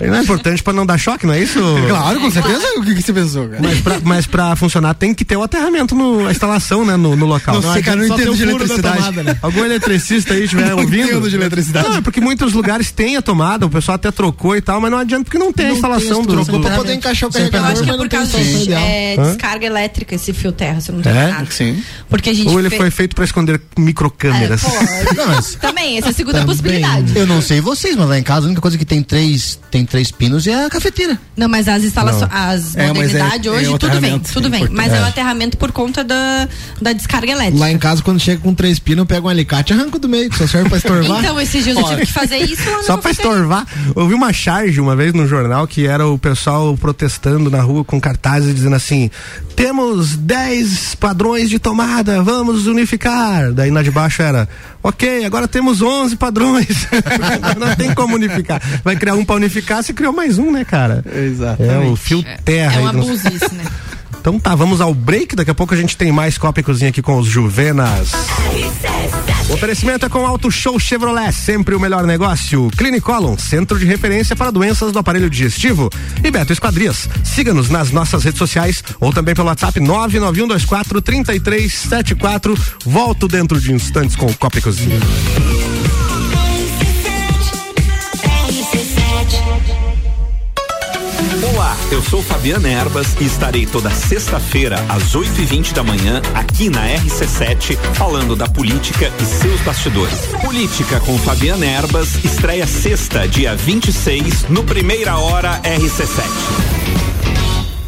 Não é importante pra não dar choque, não é isso? Claro, com certeza. O que, que você pensou, cara? Mas pra, mas pra funcionar tem que ter o aterramento, no, a instalação, né, no, no local. Não sei, cara, não entendo tem de eletricidade. tomada, né? Algum eletricista aí estiver Não ouvindo? entendo de eletricidade. Não, é porque muitos lugares têm a tomada, o pessoal até trocou e tal, mas não adianta porque não tem a instalação do. Trocou pra poder encaixar o Eu carregador, acho que é por não tem causa de é, descarga elétrica esse fio terra, se eu não tô É? errado. Sim. Porque a gente Ou ele fe- foi feito pra esconder microcâmeras. É, pô, Não, mas Também, essa é a segunda Também. possibilidade. eu não sei vocês, mas lá em casa a única coisa que tem três, tem três pinos é a cafeteira. Não, mas as instalações, as É, mas modernidades é- é hoje, o tudo vem, aterramento, tudo é vem. importante. Mas é. o aterramento por conta da, da descarga elétrica. Lá em casa, quando chega com três pinos, eu pego um alicate e arranco do meio, que só serve pra estorvar. Então, esses dias eu tive que fazer isso lá Só pra estorvar. Eu vi uma charge uma vez no jornal que era o pessoal protestando na rua com cartazes dizendo assim: temos 10 padrões de tomada, vamos unificar. Daí na de baixo era: ok, agora temos 11 padrões. Não tem como unificar. Vai criar um pra unificar, você criou mais um, né, cara? Exatamente. É o fio terra É aí um isso, né? Então tá, vamos ao break. Daqui a pouco a gente tem mais Copa e Cozinha aqui com os Juvenas. O oferecimento é com Auto Show Chevrolet, sempre o melhor negócio. Clinicolon, centro de referência para doenças do aparelho digestivo. E Beto Esquadrias. Siga-nos nas nossas redes sociais ou também pelo WhatsApp 99124 3374. Volto dentro de instantes com o Copa e Cozinha. Olá, eu sou Fabiana Erbas e estarei toda sexta-feira às 8h20 da manhã aqui na RC7 falando da política e seus bastidores. Política com Fabiana Erbas estreia sexta, dia 26, no Primeira Hora RC7.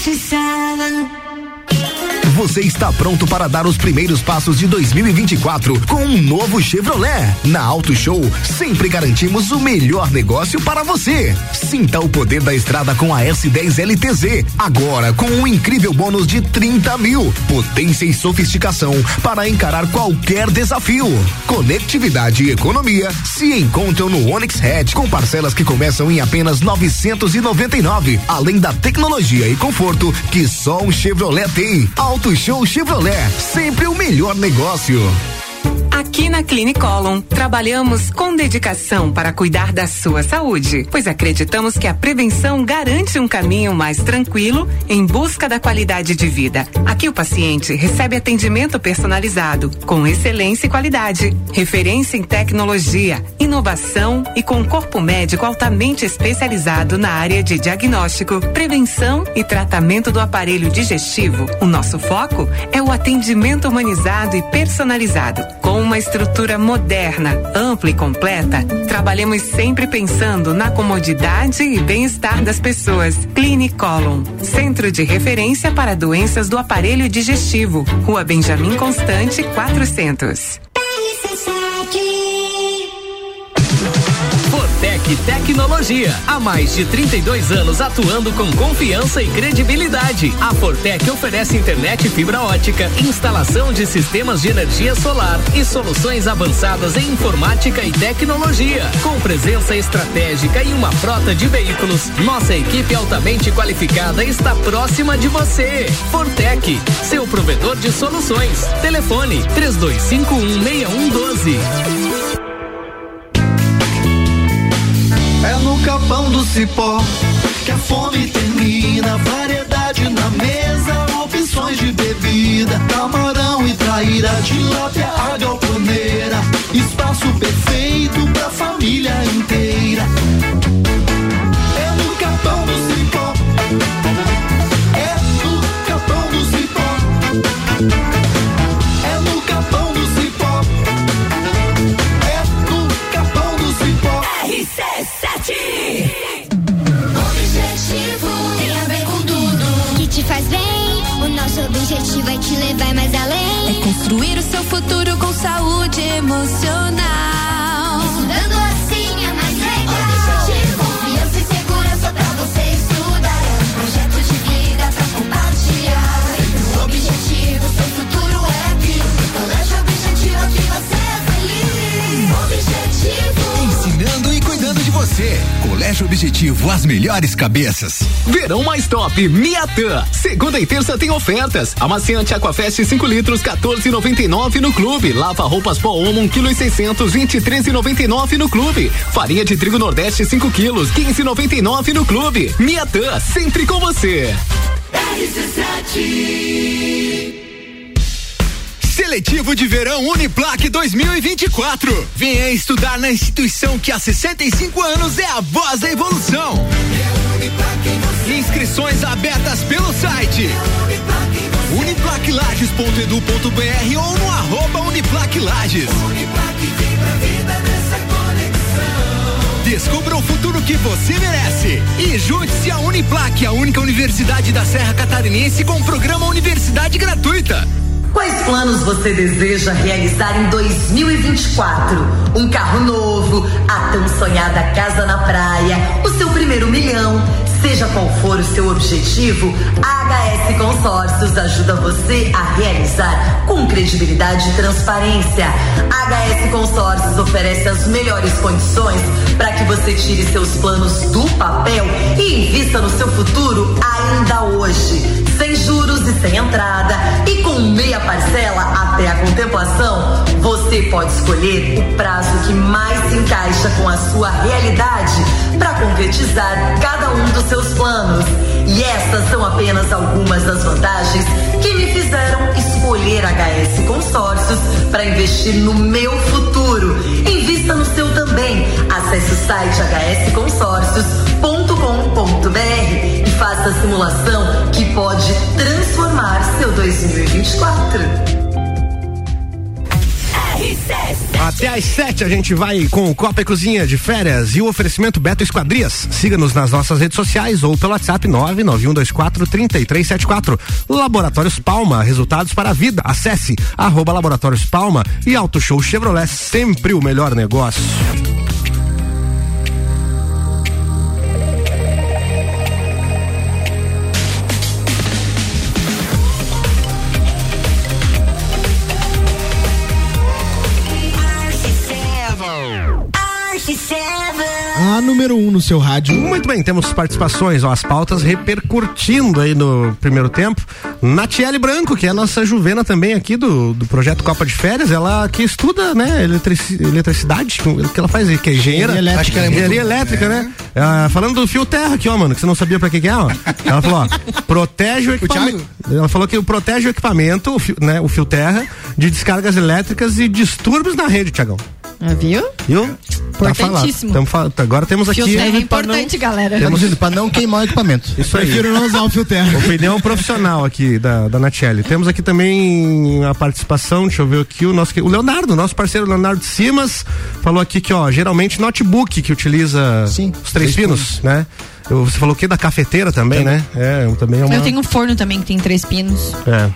67 Você está pronto para dar os primeiros passos de 2024 com um novo Chevrolet? Na Auto Show, sempre garantimos o melhor negócio para você. Sinta o poder da estrada com a S10 LTZ. Agora com um incrível bônus de 30 mil. Potência e sofisticação para encarar qualquer desafio. Conectividade e economia se encontram no Onix Hatch com parcelas que começam em apenas 999. Além da tecnologia e conforto que só um Chevrolet tem. Auto Show Chevrolet, sempre o melhor negócio. Aqui na Clinicolon, trabalhamos com dedicação para cuidar da sua saúde, pois acreditamos que a prevenção garante um caminho mais tranquilo em busca da qualidade de vida. Aqui o paciente recebe atendimento personalizado, com excelência e qualidade, referência em tecnologia, inovação e com corpo médico altamente especializado na área de diagnóstico, prevenção e tratamento do aparelho digestivo. O nosso foco é o atendimento humanizado e personalizado, com uma estrutura moderna, ampla e completa, trabalhamos sempre pensando na comodidade e bem-estar das pessoas. Clinicolon, centro de referência para doenças do aparelho digestivo. Rua Benjamin Constante, 400. Fortec Tecnologia. Há mais de 32 anos atuando com confiança e credibilidade. A Fortec oferece internet fibra ótica, instalação de sistemas de energia solar e soluções avançadas em informática e tecnologia. Com presença estratégica e uma frota de veículos, nossa equipe altamente qualificada está próxima de você. Fortec, seu provedor de soluções. Telefone 3251 6112. Cipó que a fome termina. Variedade na mesa, opções de bebida. Camarão e traíra, tilápia, a galponeira. Espaço perfeito objetivo é te levar mais além. É construir o seu futuro com saúde emocional. Você. Colégio Objetivo, as melhores cabeças. Verão mais top, Miatã. Segunda e terça tem ofertas. Amaciante Aquafest 5 litros, 14,99 no clube. Lava roupas pó Omo 1 kg e 600, 23,99 no clube. Farinha de trigo Nordeste 5 quilos, 15,99 no clube. Miatã, sempre com você. Seletivo de Verão Uniplac 2024. Venha estudar na instituição que há 65 anos é a voz da evolução. Inscrições abertas pelo site uniplaclages.edu.br ou no arroba uniplaclages. Descubra o futuro que você merece. E junte-se à Uniplac, a única universidade da Serra Catarinense com programa Universidade Gratuita. Quais planos você deseja realizar em 2024? Um carro novo, a tão sonhada casa na praia, o seu primeiro milhão. Seja qual for o seu objetivo, a HS Consórcios ajuda você a realizar com credibilidade e transparência. A HS Consórcios oferece as melhores condições para que você tire seus planos do papel e invista no seu futuro ainda hoje. Sem juros e sem entrada e com meia parcela até a contemplação, você pode escolher o prazo que mais se encaixa com a sua realidade para concretizar cada um dos seus planos. E essas são apenas algumas das vantagens que me fizeram escolher HS Consórcios para investir no meu futuro. Invista no seu também. Acesse o site hsconsórcios.com.br faça a simulação que pode transformar seu 2024. Até às 7 a gente vai com o Copa e Cozinha de férias e o oferecimento Beto Esquadrias. Siga-nos nas nossas redes sociais ou pelo WhatsApp 991243374. Laboratórios Palma, resultados para a vida. Acesse arroba Laboratórios Palma e Auto Show Chevrolet, sempre o melhor negócio. A número 1 um no seu rádio. Muito bem, temos participações, ó, as pautas repercutindo aí no primeiro tempo. Natiele Branco, que é a nossa juvena também aqui do, do projeto Copa de Férias, ela que estuda, né, eletrici- eletricidade, o que ela faz aí, que é engenheira. Engenharia elétrica. Acho que ela é muito- Engenharia elétrica, né? Ah, falando do fio terra aqui, ó, mano, que você não sabia pra que que é, ó. Ela falou, ó, protege o equipamento. Ela falou que protege o equipamento, o fio, né, o fio terra, de descargas elétricas e distúrbios na rede, Tiagão. Ah, viu? Viu? Tá falado. Importantíssimo. Tamo fal- Agora temos aqui. Fio terra é importante, galera. Temos para não queimar o equipamento. Isso aí. Prefiro não usar o fio terra. Opinião profissional aqui da, da Natiele. Temos aqui também a participação, deixa eu ver aqui, o nosso, o Leonardo, nosso parceiro Leonardo Simas, falou aqui que, ó, geralmente notebook que utiliza os três três pinos, né? Eu- você falou o quê? Da cafeteira também, né? É, eu também é uma... Eu tenho um forno também que tem três pinos. É.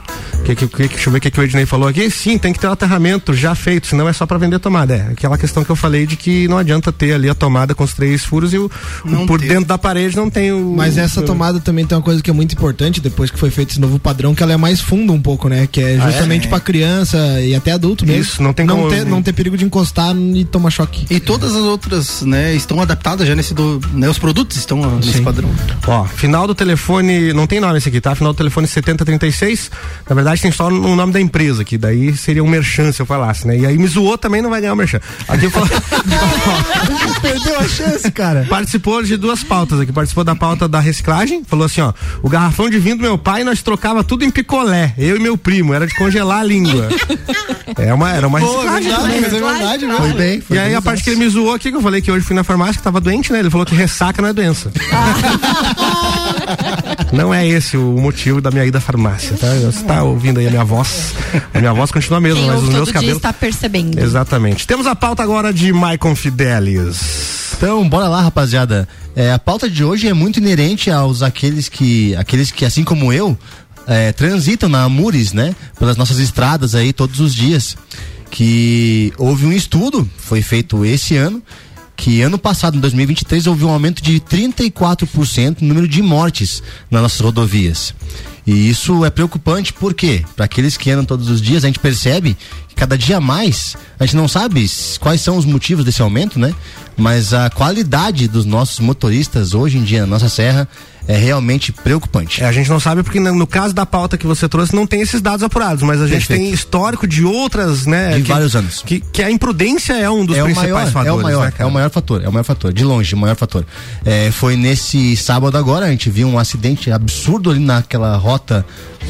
Que, que, que, deixa eu ver o que, que o Ednei falou aqui. Sim, tem que ter um aterramento já feito, senão é só pra vender tomada. É aquela questão que eu falei de que não adianta ter ali a tomada com os três furos e o, o por dentro da parede não tem o. Mas essa tomada também tem uma coisa que é muito importante depois que foi feito esse novo padrão, que ela é mais funda um pouco, né? Que é Ah, é? justamente pra criança e até adulto mesmo. Isso, não tem não como- ter, não ter perigo de encostar e tomar choque. E todas as outras, né, estão adaptadas já nesse do, né, os produtos estão nesse Sim. padrão. Ó, final do telefone, não tem nome esse aqui, tá? Final do telefone 7036. Na verdade tem só o nome da empresa aqui, daí seria um merchan se eu falasse, né? E aí me zoou também não vai ganhar o merchan. Aqui eu falo. Perdeu a chance, cara. Participou de duas pautas aqui. Participou da pauta da reciclagem. Falou assim: ó, o garrafão de vinho do meu pai nós trocava tudo em picolé. Eu e meu primo. Era de congelar a língua. É uma, era uma reciclagem verdade, também. mas é verdade, né? Foi bem. e aí a parte que ele me zoou aqui, que eu falei que hoje fui na farmácia, que tava doente, né? Ele falou que ressaca não é doença. Não é esse o motivo da minha ida à farmácia, tá? Você tá ouvindo aí a minha voz. A minha voz continua a mesma, Quem mas ouve os todo meus dia cabelos. está percebendo. Exatamente. Temos a pauta agora de Maicon Fidelis. Então, bora lá, rapaziada. É, a pauta de hoje é muito inerente aos aqueles que, aqueles que assim como eu, é, transitam na Amures, né? Pelas nossas estradas aí todos os dias. Que houve um estudo, foi feito esse ano, que ano passado, em 2023, houve um aumento de 34% no número de mortes nas nossas rodovias. E isso é preocupante porque, para aqueles que andam todos os dias, a gente percebe que cada dia mais, a gente não sabe quais são os motivos desse aumento, né? Mas a qualidade dos nossos motoristas hoje em dia na nossa serra é realmente preocupante. É, a gente não sabe porque no, no caso da pauta que você trouxe não tem esses dados apurados, mas a gente Perfeito. tem histórico de outras, né? De que- vários anos. Que, que a imprudência é um dos é principais maior, fatores, é o maior, né, é o maior fator, é o maior fator, de longe, o maior fator. É, foi nesse sábado agora, a gente viu um acidente absurdo ali naquela rota,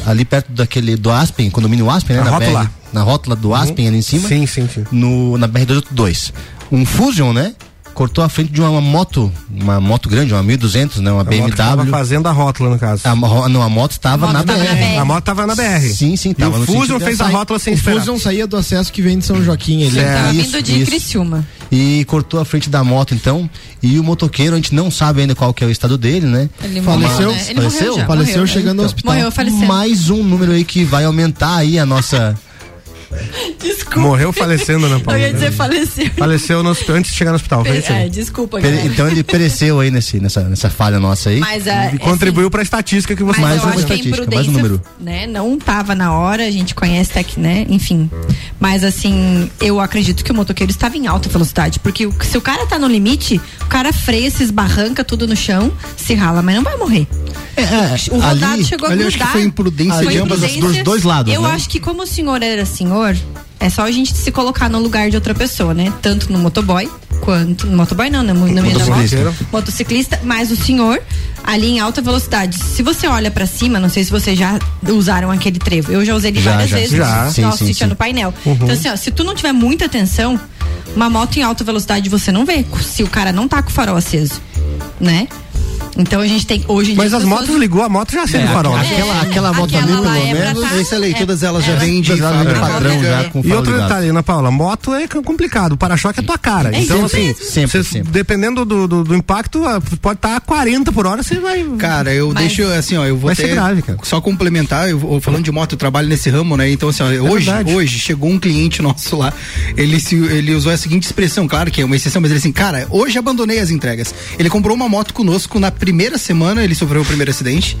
ali perto daquele, do Aspen, condomínio Aspen, né? Na na rótula. BR, na rótula do Aspen ali em cima. Sim, sim, sim. No, na BR-282. Um Fusion, né? Cortou a frente de uma moto, uma moto grande, uma 1200, né? Uma A BMW. tava fazendo a rótula, no caso. A, não, a moto estava na, BR. A moto tava na BR. Sim, sim, E tava o no Fusion fez a rótula sem o esperar. Fusion saía do acesso que vem de São Joaquim ali. É, Tava isso, vindo de isso. Criciúma. e cortou a frente da moto então e o motoqueiro a gente não sabe ainda qual que é o estado dele né Ele Faleceu? morreu, né? Ele Faleceu? morreu já. Faleceu morreu. chegando ao hospital. Morreu, faleceu. mais um número aí que vai aumentar aí a nossa Desculpa. Morreu falecendo, né, Eu Paulo? ia dizer faleceu. Faleceu no antes de chegar no hospital. foi isso? É, desculpa, então ele pereceu aí nesse, nessa, nessa falha nossa aí Mas a, E contribuiu pra estatística que você Mais eu uma estatística, mais um número. né, não tava na hora, a gente conhece até que, né, enfim. Mas assim, eu acredito que o motoqueiro estava em alta velocidade, porque o- se o cara tá no limite, o cara freia, se esbarranca tudo no chão, se rala, mas não vai morrer. O rodado chegou a ali grudar. acho que foi imprudência Foi de ambas as- imprudência. dos dois lados, Eu né? acho que como o senhor era senhor, é só a gente se colocar no lugar de outra pessoa, né? Tanto no motoboy quanto no motoboy não, né? no, no meio da moto, Motociclista. motociclista, mas o senhor ali em alta velocidade. Se você olha pra cima, não sei se vocês já usaram aquele trevo. Eu já usei ele Já, várias já, vezes já. sim. no painel. Uhum. Então assim, ó, se tu não tiver muita atenção, uma moto em alta velocidade você não vê se o cara não tá com o farol aceso, né? Então a gente tem hoje Mas as pessoas- motos ligou, a moto já acende É, o farol. aquela, aquela moto aquela ali, pelo é menos. tá- É aí, todas elas já ela- vêm de padrão já com E outro detalhe, Ana Paula, moto é complicado, o para-choque é tua cara. É então, sempre, assim, sempre, você- sempre. dependendo do, do, do impacto, pode estar a 40 por hora, você vai. Cara, eu Mas- deixo assim, ó, eu vou Vai ser até grave, cara. só complementar, eu vou- falando de moto, eu trabalho nesse ramo, né? Então assim, ó, hoje, verdade. hoje chegou um cliente nosso lá, ele se, ele usou a seguinte expressão, claro que é uma exceção, mas ele assim, cara, hoje abandonei as entregas. Ele comprou uma moto conosco na primeira semana, ele sofreu o primeiro acidente.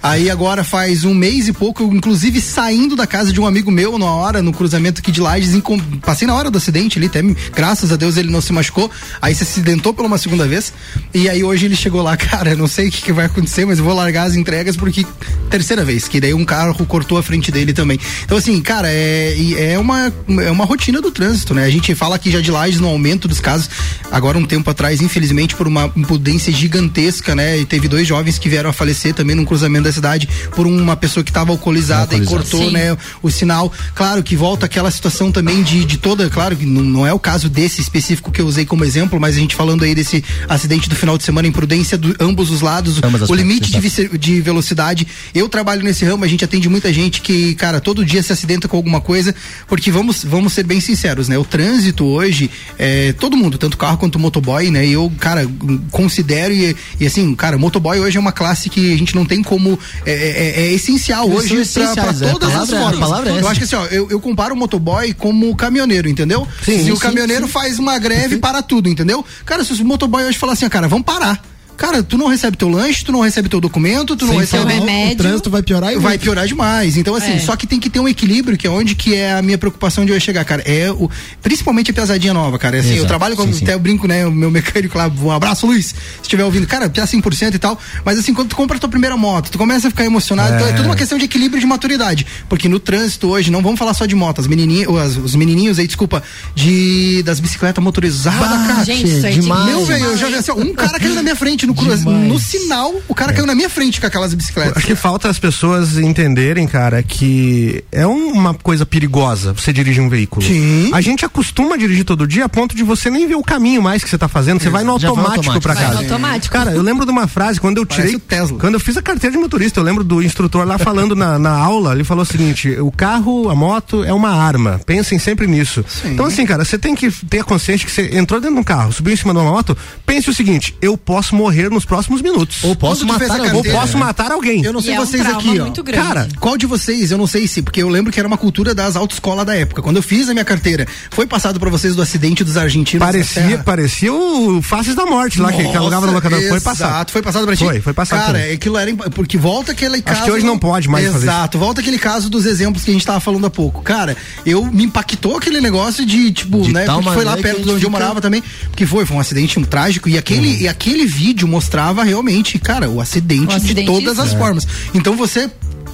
Aí agora faz um mês e pouco, eu inclusive saindo da casa de um amigo meu na hora, no cruzamento aqui de Lages, passei na hora do acidente ali, até, graças a Deus ele não se machucou. Aí se acidentou pela uma segunda vez. E aí hoje ele chegou lá, cara, não sei o que, que vai acontecer, mas eu vou largar as entregas porque terceira vez, que daí um carro cortou a frente dele também. Então assim, cara, é, é uma é uma rotina do trânsito, né? A gente fala aqui já de Lages no aumento dos casos. Agora um tempo atrás, infelizmente, por uma impudência gigantesca, né? E teve dois jovens que vieram a falecer também num cruzamento da cidade por uma pessoa que estava alcoolizada e Alcoolizada. cortou, Sim. né, o sinal. Claro que volta aquela situação também de, de toda, claro que não, não é o caso desse específico que eu usei como exemplo, mas a gente falando aí desse acidente do final de semana, imprudência de ambos os lados, Ambas as o limite de, de velocidade. Eu trabalho nesse ramo, a gente atende muita gente que, cara, todo dia se acidenta com alguma coisa, porque vamos, vamos ser bem sinceros, né? O trânsito hoje, é, todo mundo, tanto carro quanto motoboy, né? E eu, cara, considero e, e assim, cara, motoboy hoje é uma classe que a gente não tem como, é, é- é essencial Eles hoje pra, pra é, todas as palavra é- a formas. palavra é eu acho que assim, ó, eu, eu comparo o motoboy como caminhoneiro, entendeu? Sim, Se sim, o caminhoneiro faz uma greve, para tudo, entendeu? Cara, se o motoboy hoje falar assim, ó, cara, vamos parar. Cara, tu não recebe teu lanche, tu não recebe teu documento, tu não Sem recebe falar, remédio. O trânsito vai piorar e vai muito. piorar demais. Então, assim, É. só que tem que ter um equilíbrio, que é onde que é a minha preocupação de eu chegar, cara. É o. Principalmente a pesadinha nova, cara. Assim, eu Exato, trabalho com. sim. Até eu brinco, né? O meu mecânico lá, um abraço, Luiz. Se estiver ouvindo, cara, até 100% e tal. Mas assim, quando tu compra a tua primeira moto, tu começa a ficar emocionado. Então é tudo uma questão de equilíbrio de maturidade. Porque no trânsito hoje, não vamos falar só de moto, as menininhas, os, os menininhos aí, desculpa, de das bicicletas motorizadas, cara. gente, isso é demais. Meu velho, eu já vi assim, um cara caiu na minha frente no cruz, no sinal, o cara caiu na minha frente com aquelas bicicletas. Acho que falta as pessoas entenderem, cara, que é um- uma coisa perigosa você dirigir um veículo. Sim. A gente acostuma a dirigir todo dia a ponto de você nem ver o caminho mais que você tá fazendo, você vai no Já automático automático. pra Vai casa. no automático. Cara, eu lembro de uma frase quando eu Parece tirei o Tesla. quando eu fiz a carteira de motorista, eu lembro do instrutor lá falando na, na aula, ele falou o seguinte: o carro, a moto é uma arma. Pensem sempre nisso. Então, assim, cara, você tem que ter a consciência que você entrou dentro de um carro, subiu em cima de uma moto, pense o seguinte: eu posso morrer nos próximos minutos. Ou posso matar. Ou posso matar alguém. Eu não E sei é um vocês aqui, ó. Cara, qual de vocês, eu não sei se, porque eu lembro que era uma cultura das autoescolas da época. Quando eu fiz a minha carteira, foi passado pra vocês do acidente dos argentinos. na Parecia, parecia o Faces da Morte lá, que, que alugava no locador. Foi passado. Exato, foi passado pra ti? Foi, foi passado Cara, também. aquilo era. Porque volta aquele caso. que hoje não pode mais fazer Exato, volta aquele caso dos exemplos que a gente tava falando há pouco. Cara, eu me impactou aquele negócio de, tipo, De né? Porque foi lá que perto de onde eu fica- morava também. Porque foi, foi um acidente um trágico. E aquele, Uhum. e aquele vídeo mostrava realmente, cara, o acidente, O de acidente, todas as é. formas. Então você,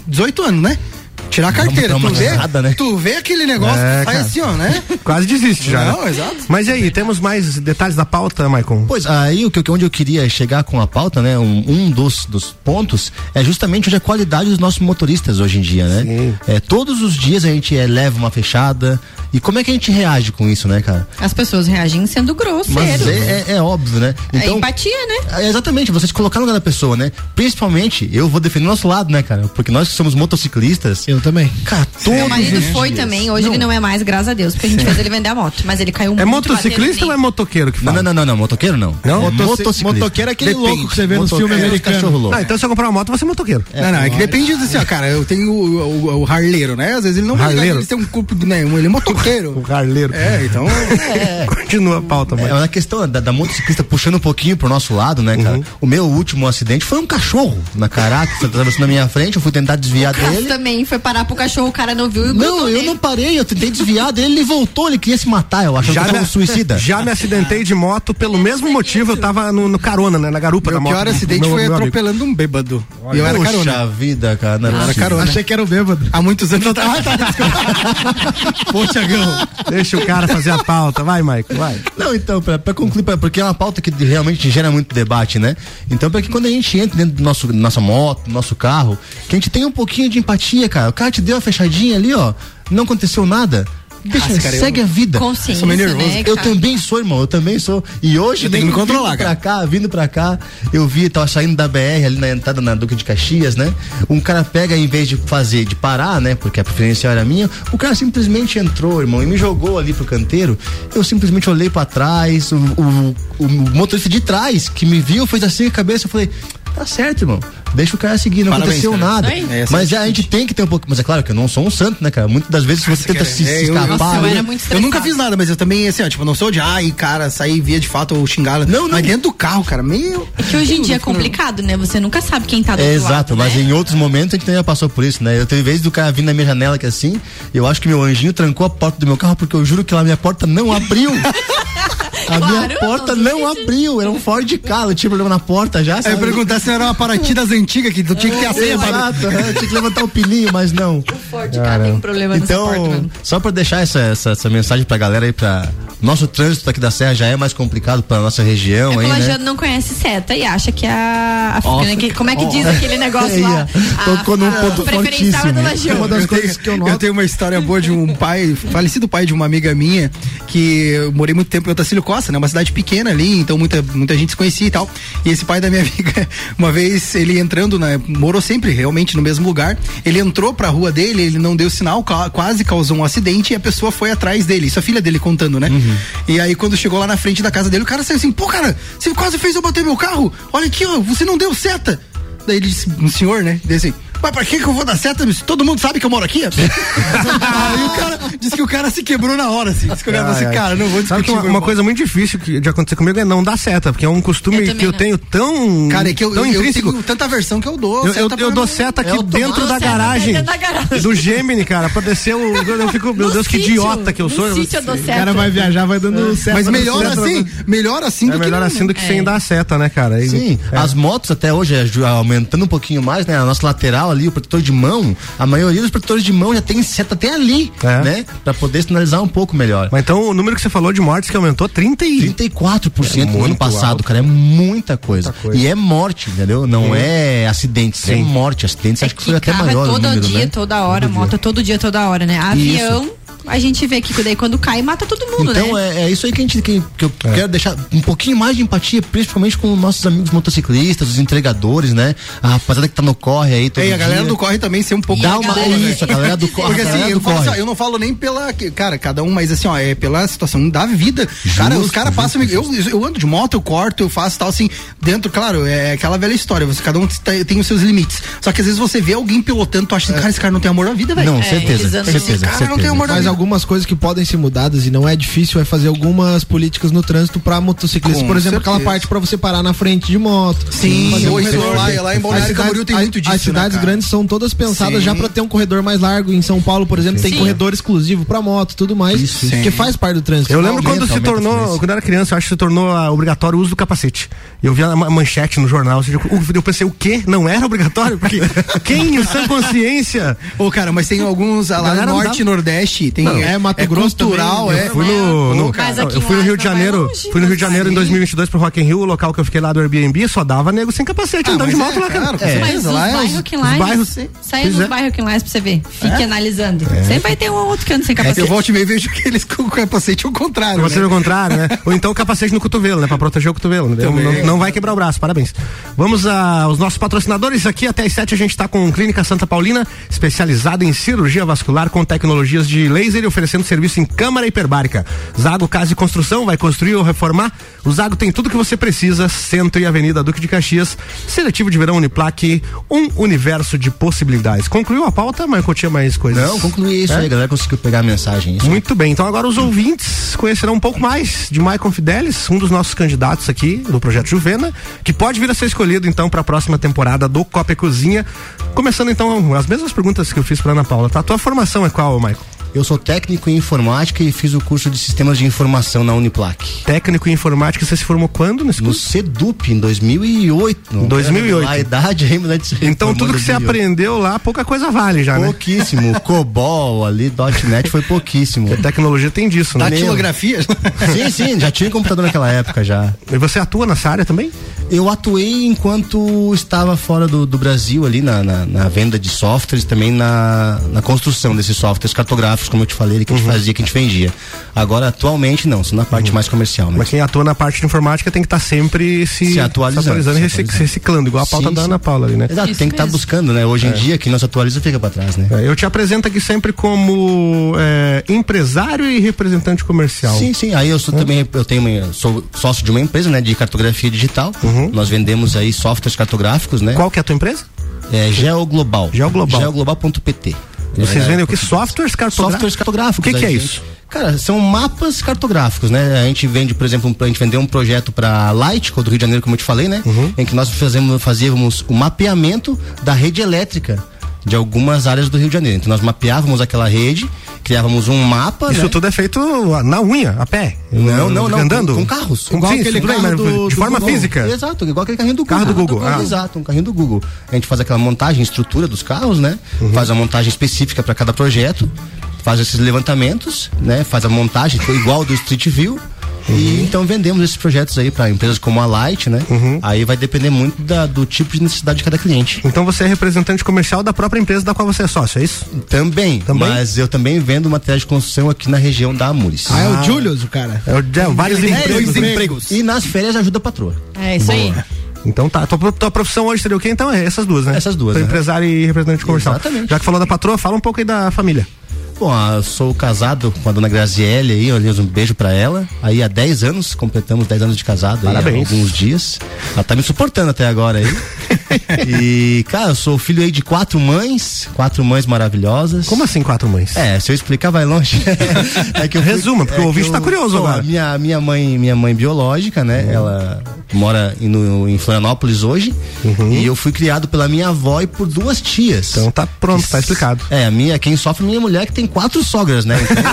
18 anos, né? Tirar a carteira, tu vê, né? tu vê aquele negócio, É, faz assim, ó, né? Quase desiste já. Não, né? exato. Mas e aí, temos mais detalhes da pauta, Maicon? Pois, aí o que, onde eu queria chegar com a pauta, né? Um, um dos, dos pontos é justamente onde a qualidade dos nossos motoristas hoje em dia, né? Sim. É, todos os dias a gente é, leva uma fechada. E como é que a gente reage com isso, né, cara? As pessoas reagem sendo Mas grosseiros. é, é- é óbvio, né? É empatia, né? É, exatamente, você se colocar no lugar da pessoa, né? Principalmente, eu vou defender o nosso lado, né, cara? Porque nós que somos motociclistas. Eu também. Cara, todos Meu marido os foi dias. também, hoje ele não é mais, graças a Deus, porque a gente fez ele vender a moto. Mas ele caiu É muito motociclista ou é motoqueiro que Não, fala? não, não, não, não, motoqueiro não. Não? Motoci- Motociclista. Motoqueiro é aquele Depende. louco que você vê nos filmes é americanos. cachorro louco. Ah, então se eu comprar uma moto, você é motoqueiro. não, não, é que depende assim, ó, cara, eu tenho o, o, o harleiro, né? Às vezes ele não Harleiro? ele tem um corpo, né? Ele é motoqueiro. O carleiro. É, então. Continua a pauta, É, mas a questão da, da motociclista puxando um pouquinho pro nosso lado, né, cara? Uhum. O meu último acidente foi um cachorro na caraca, que atravessou na minha frente, eu fui tentar desviar Caso dele. também foi parar pro cachorro, o cara não viu e Não, eu nele. não parei, eu tentei desviar dele, ele voltou, ele queria se matar, eu achando que tava um suicida. já me acidentei de moto pelo mesmo motivo, eu tava no, no carona, né? Na garupa Meu da moto. pior do- acidente meu- foi meu amigo. atropelando um bêbado. E eu era Puxa carona. vida, cara. Não é Eu era possível. carona. Achei que era o bêbado. Há muitos anos eu tava. Tiagão. Deixa o cara fazer a pauta. Vai, Mike, vai. Não, então, pra, pra concluir, pra- porque é uma pauta que realmente gera muito debate, né? Então, pra que quando a gente entra dentro do nosso, nossa moto, nosso carro, que a gente tenha um pouquinho de empatia, cara. O cara te deu a fechadinha ali, ó, não aconteceu nada. Deixa, Nossa, cara, segue eu- a vida. Consciência, Sou meio nervoso. né, Eu também sou, irmão, eu também sou. E hoje, Eu tenho que me vindo controlar, pra cara. cá, vindo pra cá, eu vi, tava saindo da BR ali na entrada na Duque de Caxias, né? Um cara pega, em vez de fazer, de parar, né? Porque a preferência era minha, o cara simplesmente entrou, irmão, e me jogou ali pro canteiro. Eu simplesmente olhei pra trás, o, o, o motorista de trás que me viu fez assim a cabeça, eu falei. Tá certo, irmão. Deixa o cara seguir, não Parabéns, aconteceu cara. nada. É, Mas é a gente tem que ter um pouco. Mas é claro que eu não sou um santo, né, cara? Muitas das vezes você tenta se, É, se eu- escapar. Nossa, eu né? era muito Eu nunca fiz nada, mas eu também, assim, ó, tipo, não sou de, ai, cara, sair via de fato ou xingá-la. Não, não. Mas dentro do carro, cara, meio. É que hoje em dia é complicado, né? Você nunca sabe quem tá do É, outro exato, lado, mas né? em outros momentos a gente também já passou por isso, né? Eu teve vez do cara vir na minha janela que assim, eu acho que meu anjinho trancou a porta do meu carro porque eu juro que lá minha porta não abriu. A minha Claro, porta não não abriu, era um Ford Ka, eu tinha problema na porta já, Aí sabe? eu perguntar se não era uma Paraty das antigas que tu tinha que ter a senha é, eu tinha que levantar o pininho, mas não. Ford Ka tem um problema nessa porta Então, só pra deixar essa, essa, essa mensagem pra galera aí, pra. Nosso trânsito aqui da Serra já é mais complicado pra nossa região É aí, o né? Lajano não conhece seta e acha que a. a Ó. né, que- como é que diz Ó. aquele negócio Aí, lá? ó, tocou num ponto a preferencial é do fortíssimo. Lajano. Uma das coisas que eu noto. Eu tenho uma história boa de um pai, falecido pai de uma amiga minha, que eu morei muito tempo em Otacílio Costa, né? Uma cidade pequena ali, então muita, muita gente se conhecia e tal. E esse pai da minha amiga, uma vez ele entrando, né? Morou sempre realmente no mesmo lugar. Ele entrou pra rua dele, ele não deu sinal, ca- quase causou um acidente e a pessoa foi atrás dele. Isso a filha dele contando, né? E aí quando chegou lá na frente da casa dele, o cara saiu assim, pô, cara, você quase fez eu bater meu carro. Olha aqui, ó, você não deu seta. Daí ele disse, um senhor, né? Disse assim, mas pra que que eu vou dar seta? Se Todo mundo sabe que eu moro aqui? Aí o cara, disse que o cara se quebrou na hora, assim. Disse que o cara falou assim, cara, não vou Sabe discutir. que uma, uma coisa muito difícil que- de acontecer comigo é não dar seta, porque é um costume Eu que também eu não. tenho tão. Cara, é que eu, tão eu, eu intrínseco. tenho tanta versão que eu dou. Eu, eu, seta eu dou seta aqui É dentro da seta garagem, dentro da garagem. do Gemini, cara, pra descer o. Eu fico, meu No Deus, que idiota que eu sou. sítio eu dou O cara seta. vai viajar, vai dando certo. Mas melhor assim, melhor assim É do que melhor não, assim do que sem dar seta, né, cara? Sim, é. as motos até hoje, é, aumentando um pouquinho mais, né? A nossa lateral ali, o protetor de mão, a maioria dos protetores de mão já tem seta até ali, É. né? Pra poder sinalizar um pouco melhor. Mas então o número que você falou de mortes que aumentou 30 e. 34% É no ano passado, alto. cara, é muita coisa. Muita coisa. E é morte, entendeu? Não Sim. é acidentes, é Sim. morte. Acidentes É acho que foi até carro maior é o todo número, dia, né? toda hora, Todo moto dia. é todo dia, toda hora, né? Avião, a gente vê que daí quando cai, mata todo mundo, Então né? é, é isso aí que a gente que, que eu É. quero deixar um pouquinho mais de empatia, principalmente com nossos amigos motociclistas, os entregadores, né? A rapaziada que tá no corre aí todo É, e a galera dia. do corre também ser um pouco Dá mais uma- boa, né? isso, a galera do corre, Porque assim, eu, do falo corre. assim, ó, eu não falo nem pela. Cara, cada um, mas assim, ó, é pela situação da vida. cara, os caras passam. Eu, eu ando de moto, eu corto, eu faço tal, assim, dentro, claro, é aquela velha história. Você, cada um tem, os seus limites. Só que às vezes você vê alguém pilotando, tu acha assim, cara, esse cara não tem amor à vida, velho. Não, É, certeza, certeza, Esse cara não certeza. tem amor à vida. Algumas coisas que podem ser mudadas e não é difícil é fazer algumas políticas no trânsito pra motociclistas. Com Por exemplo, aquela certeza. parte pra você parar na frente de moto. Sim, um isso corredor. lá- lá em Balneário Camboriú tem muito disso, As cidades né, grandes são todas pensadas Sim. já pra ter um corredor mais largo. Em São Paulo, por exemplo, tem Sim. corredor exclusivo pra moto e tudo mais. Isso, que sim. faz parte do trânsito. Eu lembro Aumenta, quando se tornou, quando eu era criança, eu acho que se tornou obrigatório o uso do capacete. Eu vi a ma- manchete no jornal, ou seja, eu eu pensei, o quê? Não era obrigatório? Porque quem em sã consciência Ô, cara, mas tem alguns ah, lá no norte e nordeste, tem Não, é Mato Grosso cultural, também, é. Eu fui no, no- eu fui no em Rio de Janeiro, longe, fui no Rio de Janeiro em sim. 2022 pro Rock in Rio, o local que eu fiquei lá do Airbnb, só dava nego sem capacete Ah, andando de mas moto é, lá, cara. É. Mas lá é os- bairros que os lá, bairros- sai nos é. bairros que lá pra você ver. Fique analisando. Sempre vai ter um outro que anda sem É capacete. eu volto e meio e vejo que eles com o capacete ao contrário. Você né? é o contrário, né? Ou então o capacete no cotovelo, né? Pra proteger o cotovelo. né? Não, não vai quebrar o braço, parabéns. Vamos aos nossos patrocinadores. Aqui até às 7 a gente tá com Clínica Santa Paulina, especializada em cirurgia vascular com tecnologias de laser Laser oferecendo serviço em câmara hiperbárica. Zago Casa e Construção vai construir ou reformar? O Zago tem tudo que você precisa. Centro e Avenida Duque de Caxias. Seletivo de verão Uniplaque. Um universo de possibilidades. Concluiu a pauta, Marco? Tinha mais coisas? Não, concluí isso É? aí, galera conseguiu pegar a mensagem. Isso. Muito bem, então agora os ouvintes conhecerão um pouco mais de Maicon Fidelis, um dos nossos candidatos aqui do projeto Juvena, que pode vir a ser escolhido então para a próxima temporada do Copa e Cozinha. Começando então as mesmas perguntas que eu fiz para Ana Paula. Tá? A tua formação é qual, Maicon? Eu sou técnico em informática e fiz o curso de sistemas de informação na Uniplac. Técnico em informática, você se formou quando nesse No CEDUP, em 2008. Não 2008. quero revelar A idade ainda né, de Então tudo que em você 2008. aprendeu lá, pouca coisa vale já, né? Pouquíssimo. COBOL ali, .NET foi pouquíssimo. A tecnologia tem disso, né? Datilografia? Sim, sim, já tinha computador naquela época já. E você atua nessa área também? Eu atuei enquanto estava fora do, do Brasil ali na, na, na venda de softwares, também na, na construção desses softwares cartográficos, como eu te falei, que a gente fazia, que a gente vendia. Agora, atualmente, não, sou na parte mais comercial. Né? Mas quem atua na parte de informática tem que estar sempre se, Se atualizando, e se recic- atualizando. reciclando, igual a pauta Sim, da sim. Ana Paula ali, né? Exato, tem que estar buscando, né? Hoje em dia, quem não se atualiza fica pra trás, né? É, eu te apresento aqui sempre como é, empresário e representante comercial. Sim, sim. Aí eu sou também, eu tenho uma, sou sócio de uma empresa, né, de cartografia digital. Nós vendemos aí softwares cartográficos, né? Qual que é a tua empresa? É Geoglobal. Geoglobal. Geoglobal.pt. Vocês É, vendem o que? Softwares cartográficos? Softwares cartográficos. O que, que é gente- isso? Cara, são mapas cartográficos, né? A gente vende, por exemplo, um- a gente vendeu um projeto para Light, do Rio de Janeiro, como eu te falei, né? Uhum. Em que nós fazemos, fazíamos o mapeamento da rede elétrica de algumas áreas do Rio de Janeiro. Então nós mapeávamos aquela rede, criávamos um mapa, Isso né? tudo é feito na unha, a pé? Não, não, não. Andando? Com, com carros. Com, sim, tudo bem, mas de forma física. Exato, igual aquele carrinho do Google. Carro do Google, ah. Exato, um carrinho do Google. A gente faz aquela montagem, estrutura dos carros, né? Uhum. Faz a montagem específica para cada projeto, faz esses levantamentos, né? Faz a montagem igual do Street View. Uhum. E então vendemos esses projetos aí para empresas como a Light, né? Uhum. Aí vai depender muito da- do tipo de necessidade de cada cliente. Então você é representante comercial da própria empresa da qual você é sócio, é isso? Também, Também? mas eu também vendo material de construção aqui na região da Amures. Ah, é o Julius, o cara. É, o- é, vários tem empregos. empregos. E nas férias ajuda a patroa. É isso aí. Então tá, tua, tua profissão hoje seria o quê? Então é essas duas, né? Essas duas, né? Empresário e representante comercial. Exatamente. Já que falou da patroa, fala um pouco aí da família. Bom, ah, eu sou casado com a dona Graziele aí, aliás, um beijo pra ela. Aí há 10 anos, completamos 10 anos de casado aí, há Parabéns. alguns dias. Ela tá me suportando até agora aí. e, cara, eu sou filho aí de quatro mães, quatro mães maravilhosas. Como assim quatro mães? É, se eu explicar vai longe. é que eu Resuma, porque o que ouvinte tá curioso bom, agora. Minha, minha mãe, minha mãe biológica, né? Ela mora em, no- em Florianópolis hoje. E eu fui criado pela minha avó e por duas tias. Então tá pronto, tá explicado. É, a minha, quem sofre é minha mulher que tem quatro sogras, né? Então,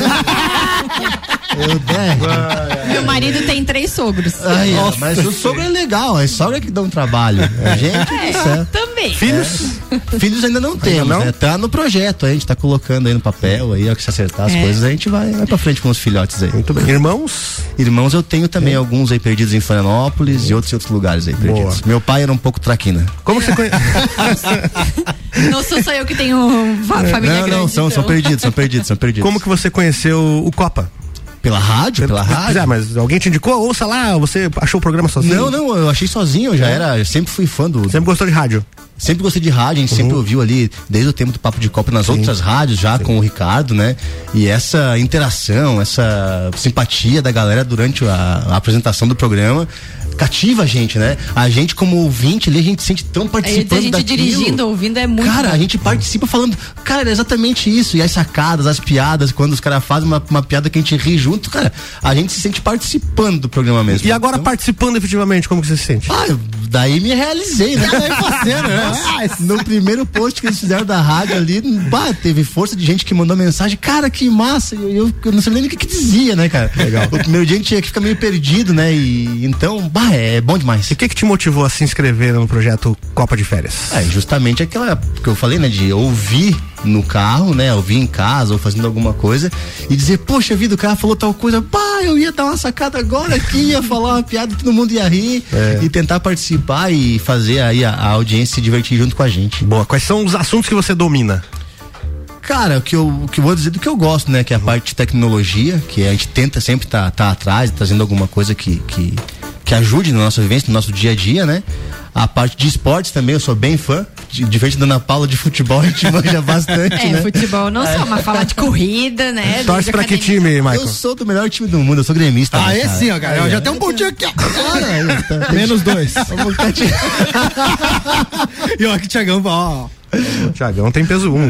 eu? Meu marido tem três sogros. Aí, ó, mas o sogro é legal, é sogra que dá um trabalho. A gente, É, é. também. Filhos? Filhos ainda não temos, não? né? Tá no projeto, a gente tá colocando aí no papel, aí, ó, que se acertar as É. coisas, a gente vai, vai pra frente com os filhotes aí. Muito bem. Irmãos? Irmãos eu tenho também alguns aí perdidos em Florianópolis e outros em outros lugares aí perdidos. Meu pai era um pouco traquina. Como que você conhece? Não sou só eu que tenho fa- família não, grande. não, são, são então. perdidos, são perdidos, são perdidos. Como que você conheceu o Copa? Pela rádio? Pela rádio? É, mas alguém te indicou? Ouça lá, você achou o programa sozinho? Não, não, eu achei sozinho, eu já era, eu sempre fui fã do. Sempre gostou de rádio? Sempre gostei de rádio, a gente sempre ouviu ali, desde o tempo do Papo de Copa nas outras rádios, já com o Ricardo, né? E essa interação, essa simpatia da galera durante a, a apresentação do programa cativa a gente, né? A gente, como ouvinte ali, a gente se sente tão Aí a participando gente daquilo. dirigindo, ouvindo é muito. Cara, bom. a gente participa falando, cara, é exatamente isso. E as sacadas, as piadas, quando os caras fazem uma, uma piada que a gente ri junto, cara, a gente se sente participando do programa mesmo. E agora Então, participando efetivamente, como que você se sente? ah, daí me realizei, né? Daí né? No primeiro post que eles fizeram da rádio ali, bah, teve força de gente que mandou mensagem, cara, que massa. Eu, eu, eu não sabia nem o que, que dizia, né, cara? Legal. O primeiro dia a gente tinha que ficar meio perdido, né? E então, bah, é bom demais. E o que que te motivou a se inscrever no projeto Copa de Férias? É, justamente aquela que eu falei, né, de ouvir no carro, né, ouvir em casa ou fazendo alguma coisa e dizer, poxa vida, o cara falou tal coisa, pá, eu ia dar uma sacada agora aqui, ia falar uma piada que todo mundo ia rir e tentar participar e fazer aí a, a audiência se divertir junto com a gente. Boa, quais são os assuntos que você domina? Cara, o que eu, o que eu vou dizer do que eu gosto, né? Que é a parte de tecnologia, que a gente tenta sempre estar tá, tá atrás, trazendo alguma coisa que, que, que ajude na nossa vivência, no nosso dia a dia, né? A parte de esportes também, eu sou bem fã. de- diferente da Ana Paula de futebol, a gente manja bastante, É, né? futebol não só, mas falar de corrida, né? Torce pra que time, Michael? Eu sou do melhor time do mundo, eu sou gremista. Ah, né, esse cara? sim, ó, cara. Aí, Já tem um pontinho aqui, ó. Cara, tá- Menos dois. E ó, que Tiagão, ó. O Thiagão tem peso 1. Um.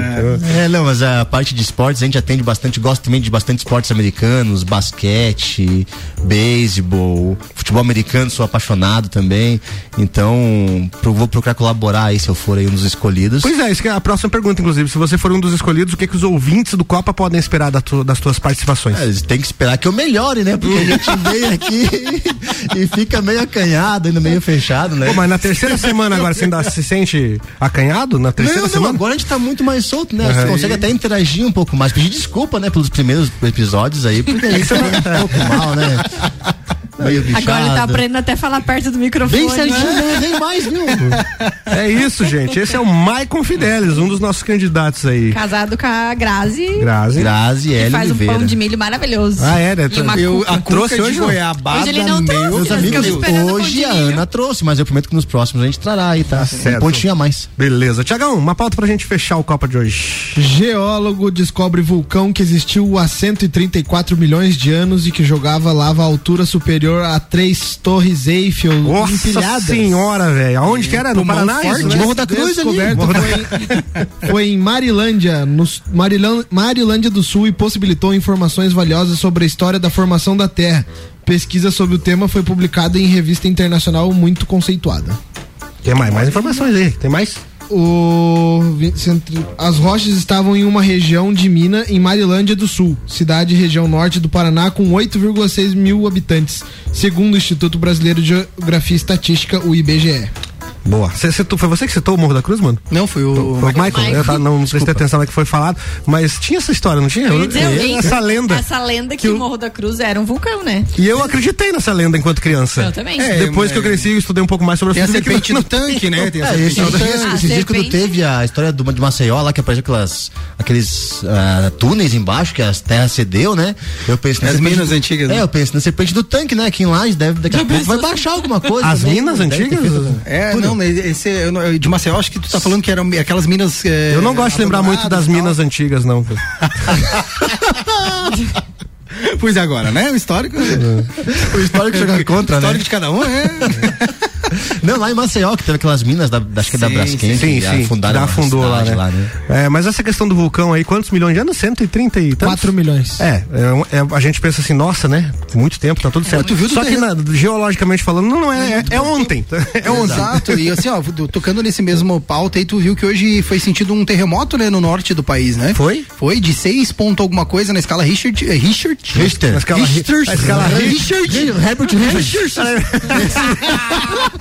É, não, mas a parte de esportes a gente atende bastante, gosta também de bastante esportes americanos, basquete, beisebol, futebol americano, sou apaixonado também. Então, pro- vou procurar colaborar aí se eu for aí um dos escolhidos. Pois é, isso que é a próxima pergunta, inclusive. Se você for um dos escolhidos, o que, que os ouvintes do Copa podem esperar da tu- das tuas participações? É, eles têm que esperar que eu melhore, né? Porque a gente vem aqui e fica meio acanhado, ainda meio fechado, né? Pô, mas na terceira semana agora você ainda se sente acanhado? Na terceira Não, não, semana? agora a gente tá muito mais solto, né? Você consegue até interagir um pouco mais. Pedir desculpa, né, pelos primeiros episódios aí, porque a gente tá um pouco mal, né? Meio bichado. Agora ele tá aprendendo até falar perto do microfone. Bem certinho, né? Nem mais, viu? É isso, gente. Esse é o Maicon Fidelis, um dos nossos candidatos aí. Casado com a Grazi. Grazi. Grazi que Hélio faz um Oliveira. pão de milho maravilhoso. Ah, é, né? E uma Eu, cuca. a Trouxe hoje, goiabada, Hoje ele não trouxe, meu Meus amigos, hoje a. Ana trouxe, mas eu prometo que nos próximos a gente trará aí, tá? certo. um pontinho a mais. Beleza. Tiagão, uma pauta pra gente fechar o Copa de hoje. Geólogo descobre vulcão que existiu há 134 milhões de anos e que jogava lava a altura superior a três torres Eiffel Nossa empilhadas. senhora, velho. Aonde que era? No Paraná? forte, né? Morro da Cruz ali. Foi, foi em Marilândia, no Marilândia do Sul e possibilitou informações valiosas sobre a história da formação da Terra. Pesquisa sobre o tema foi publicada em revista internacional muito conceituada. Tem mais, mais informações aí. Tem mais? O as rochas estavam em uma região de mina em Marilândia do Sul, cidade e região norte do Paraná com 8,6 mil habitantes, segundo o Instituto Brasileiro de Geografia e Estatística, o IBGE. Boa. Cê citou- foi você que citou o Morro da Cruz, mano? Não, foi o. Foi o Michael? Eu tava- não prestei atenção na que foi falado, mas tinha essa história, não tinha? Eu ia dizer, alguém- essa lenda. Essa lenda que, que o Morro da Cruz era um vulcão, né? E eu acreditei nessa lenda enquanto criança. Eu também. É, Depois que eu cresci, eu estudei um pouco mais sobre Tem a vi que serpente não- do tanque, né? Tem a É, serpente esse, do esse, tanque. esse, Ah, dia quando teve a história do, de Maceió lá, que apareceu aquelas, aqueles ah, túneis embaixo que as terras cedeu, né? Eu pensei As serpente minas do- antigas, né? É, eu penso na serpente do tanque, né? Aqui em Laje deve, daqui a pouco vai baixar alguma coisa. As também, minas antigas? É, Tudo. Não, mas esse, eu não- de Maceió, acho que tu tá falando que eram aquelas minas. é, Eu não gosto de lembrar muito das minas antigas, não. Pois é, agora, né? O histórico. O histórico jogar contra, O histórico né? de cada um é. Não, lá em Maceió, que teve aquelas minas da, da- acho que é da Sim, Braskem, Sim, que sim. afundaram afundou lá, cidade né? É, mas essa questão do vulcão aí, quantos milhões de anos? 130 e tantos? 4 milhões. É, é, é, a gente pensa assim, nossa, né? Muito tempo, tá tudo certo. tu viu do Só que na- geologicamente falando, não, não é, é, é ontem. É ontem. Exato, e assim, ó, do- tocando nesse mesmo pauta aí, tu viu que hoje foi sentido um terremoto, né, no norte do país, né? Foi? Foi de 6 ponto alguma coisa na escala Richard. é, Richard? Richter. Na escala, Richter. escala, Richard. Herbert Richard.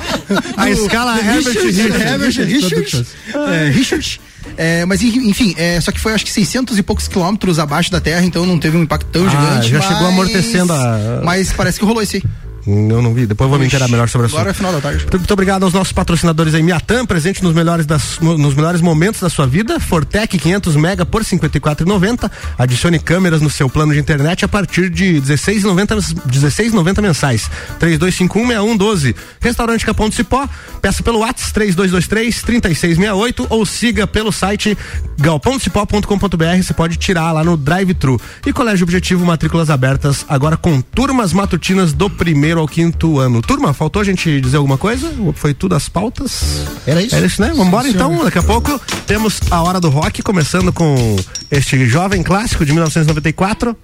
a escala Herbert Richard. Richard. Herbert Richard. É, Richard. É, mas enfim, é, só que foi acho que 600 e poucos quilômetros abaixo da Terra, então não teve um impacto tão Ah, gigante. já mas- chegou amortecendo a- Mas parece que rolou esse aí. Eu não vi, depois eu vou me inteirar melhor sobre o assunto. Agora é final da tarde. Muito, obrigado aos nossos patrocinadores aí, Miatan, presente nos melhores, das, no- nos melhores momentos da sua vida, Fortec 500 mega por 54,90. Adicione câmeras no seu plano de internet a partir de 16,90 16,90 mensais. 32516112. Restaurante Capão do Cipó, peça pelo WhatsApp 3223 3668 ou siga pelo site galpondocipó.com.br, você pode tirar lá no drive-thru. E Colégio Objetivo, matrículas abertas agora com turmas matutinas do primeiro ao quinto ano. Turma, faltou a gente dizer alguma coisa? Foi tudo as pautas? Era isso? Era isso, né? Vambora então, daqui a pouco temos a hora do rock, começando com este jovem clássico de 1994.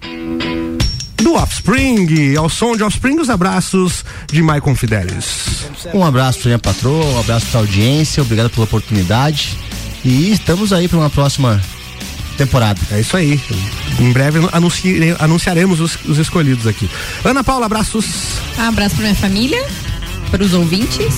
Do Offspring, ao som de Offspring, os abraços de Maicon Fidelis. Um abraço pra minha patroa, um abraço pra audiência, obrigado pela oportunidade. E estamos aí para uma próxima temporada. É isso aí. Em breve anunci- anunciaremos os, os escolhidos aqui. Ana Paula, abraços. Um abraço pra minha família, pros ouvintes,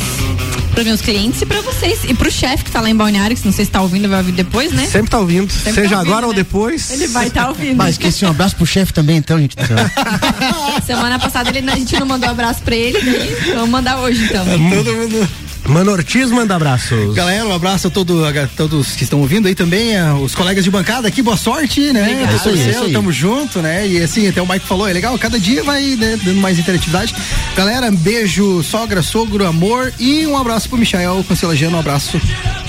pros meus clientes e pra vocês. E pro chefe que tá lá em Balneário, que não sei se tá ouvindo, vai ouvir depois, né? Sempre tá ouvindo, Sempre seja tá ouvindo, agora ou né? depois. Ele vai estar tá ouvindo. Mas esqueci um abraço pro chefe também, então, gente. Semana passada ele, a gente não mandou abraço pra ele, daí vamos mandar hoje então. Todo mundo. Mano Ortiz manda abraços. Galera, um abraço a todo, a todos que estão ouvindo aí também, a- os colegas de bancada aqui, boa sorte, né? Obrigada. Pessoal Isso aí, seu, isso aí. tamo junto, né? E assim, até o Mike falou, é legal, cada dia vai né, dando mais interatividade. Galera, beijo, sogra, sogro, amor e um abraço pro Michael Cancelageno, um abraço.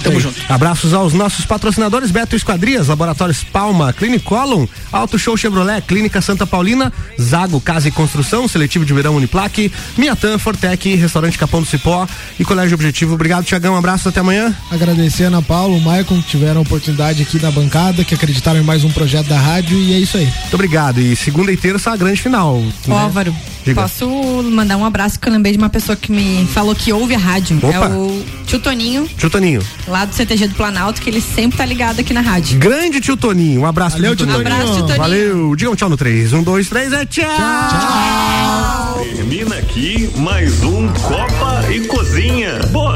Tamo junto. Abraços aos nossos patrocinadores Beto Esquadrias, Laboratórios Palma, Clinicolum, Auto Show Chevrolet, Clínica Santa Paulina, Zago Casa e Construção, Seletivo de Verão Uniplaque, Miatan, Fortec, Restaurante Capão do Cipó e Colégio Objetivo. Obrigado, Tiagão. Um abraço, até amanhã. Agradecer a Ana Paula, o Maicon, que tiveram a oportunidade aqui na bancada, que acreditaram em mais um projeto da rádio e é isso aí. Muito obrigado. E segunda e terça a grande final. Né? Álvaro, Diga. posso mandar um abraço que eu lembrei de uma pessoa que me falou que ouve a rádio. Opa. É o tio Toninho, Tio Toninho. lá do CTG do Planalto, que ele sempre tá ligado aqui na rádio. Grande tio Toninho. Um abraço Valeu, tio Toninho. Abraço, tio Toninho. Valeu. Diga um tchau no 3. Um, dois, três, é tchau. Termina aqui mais um Copa e Cozinha. Boa.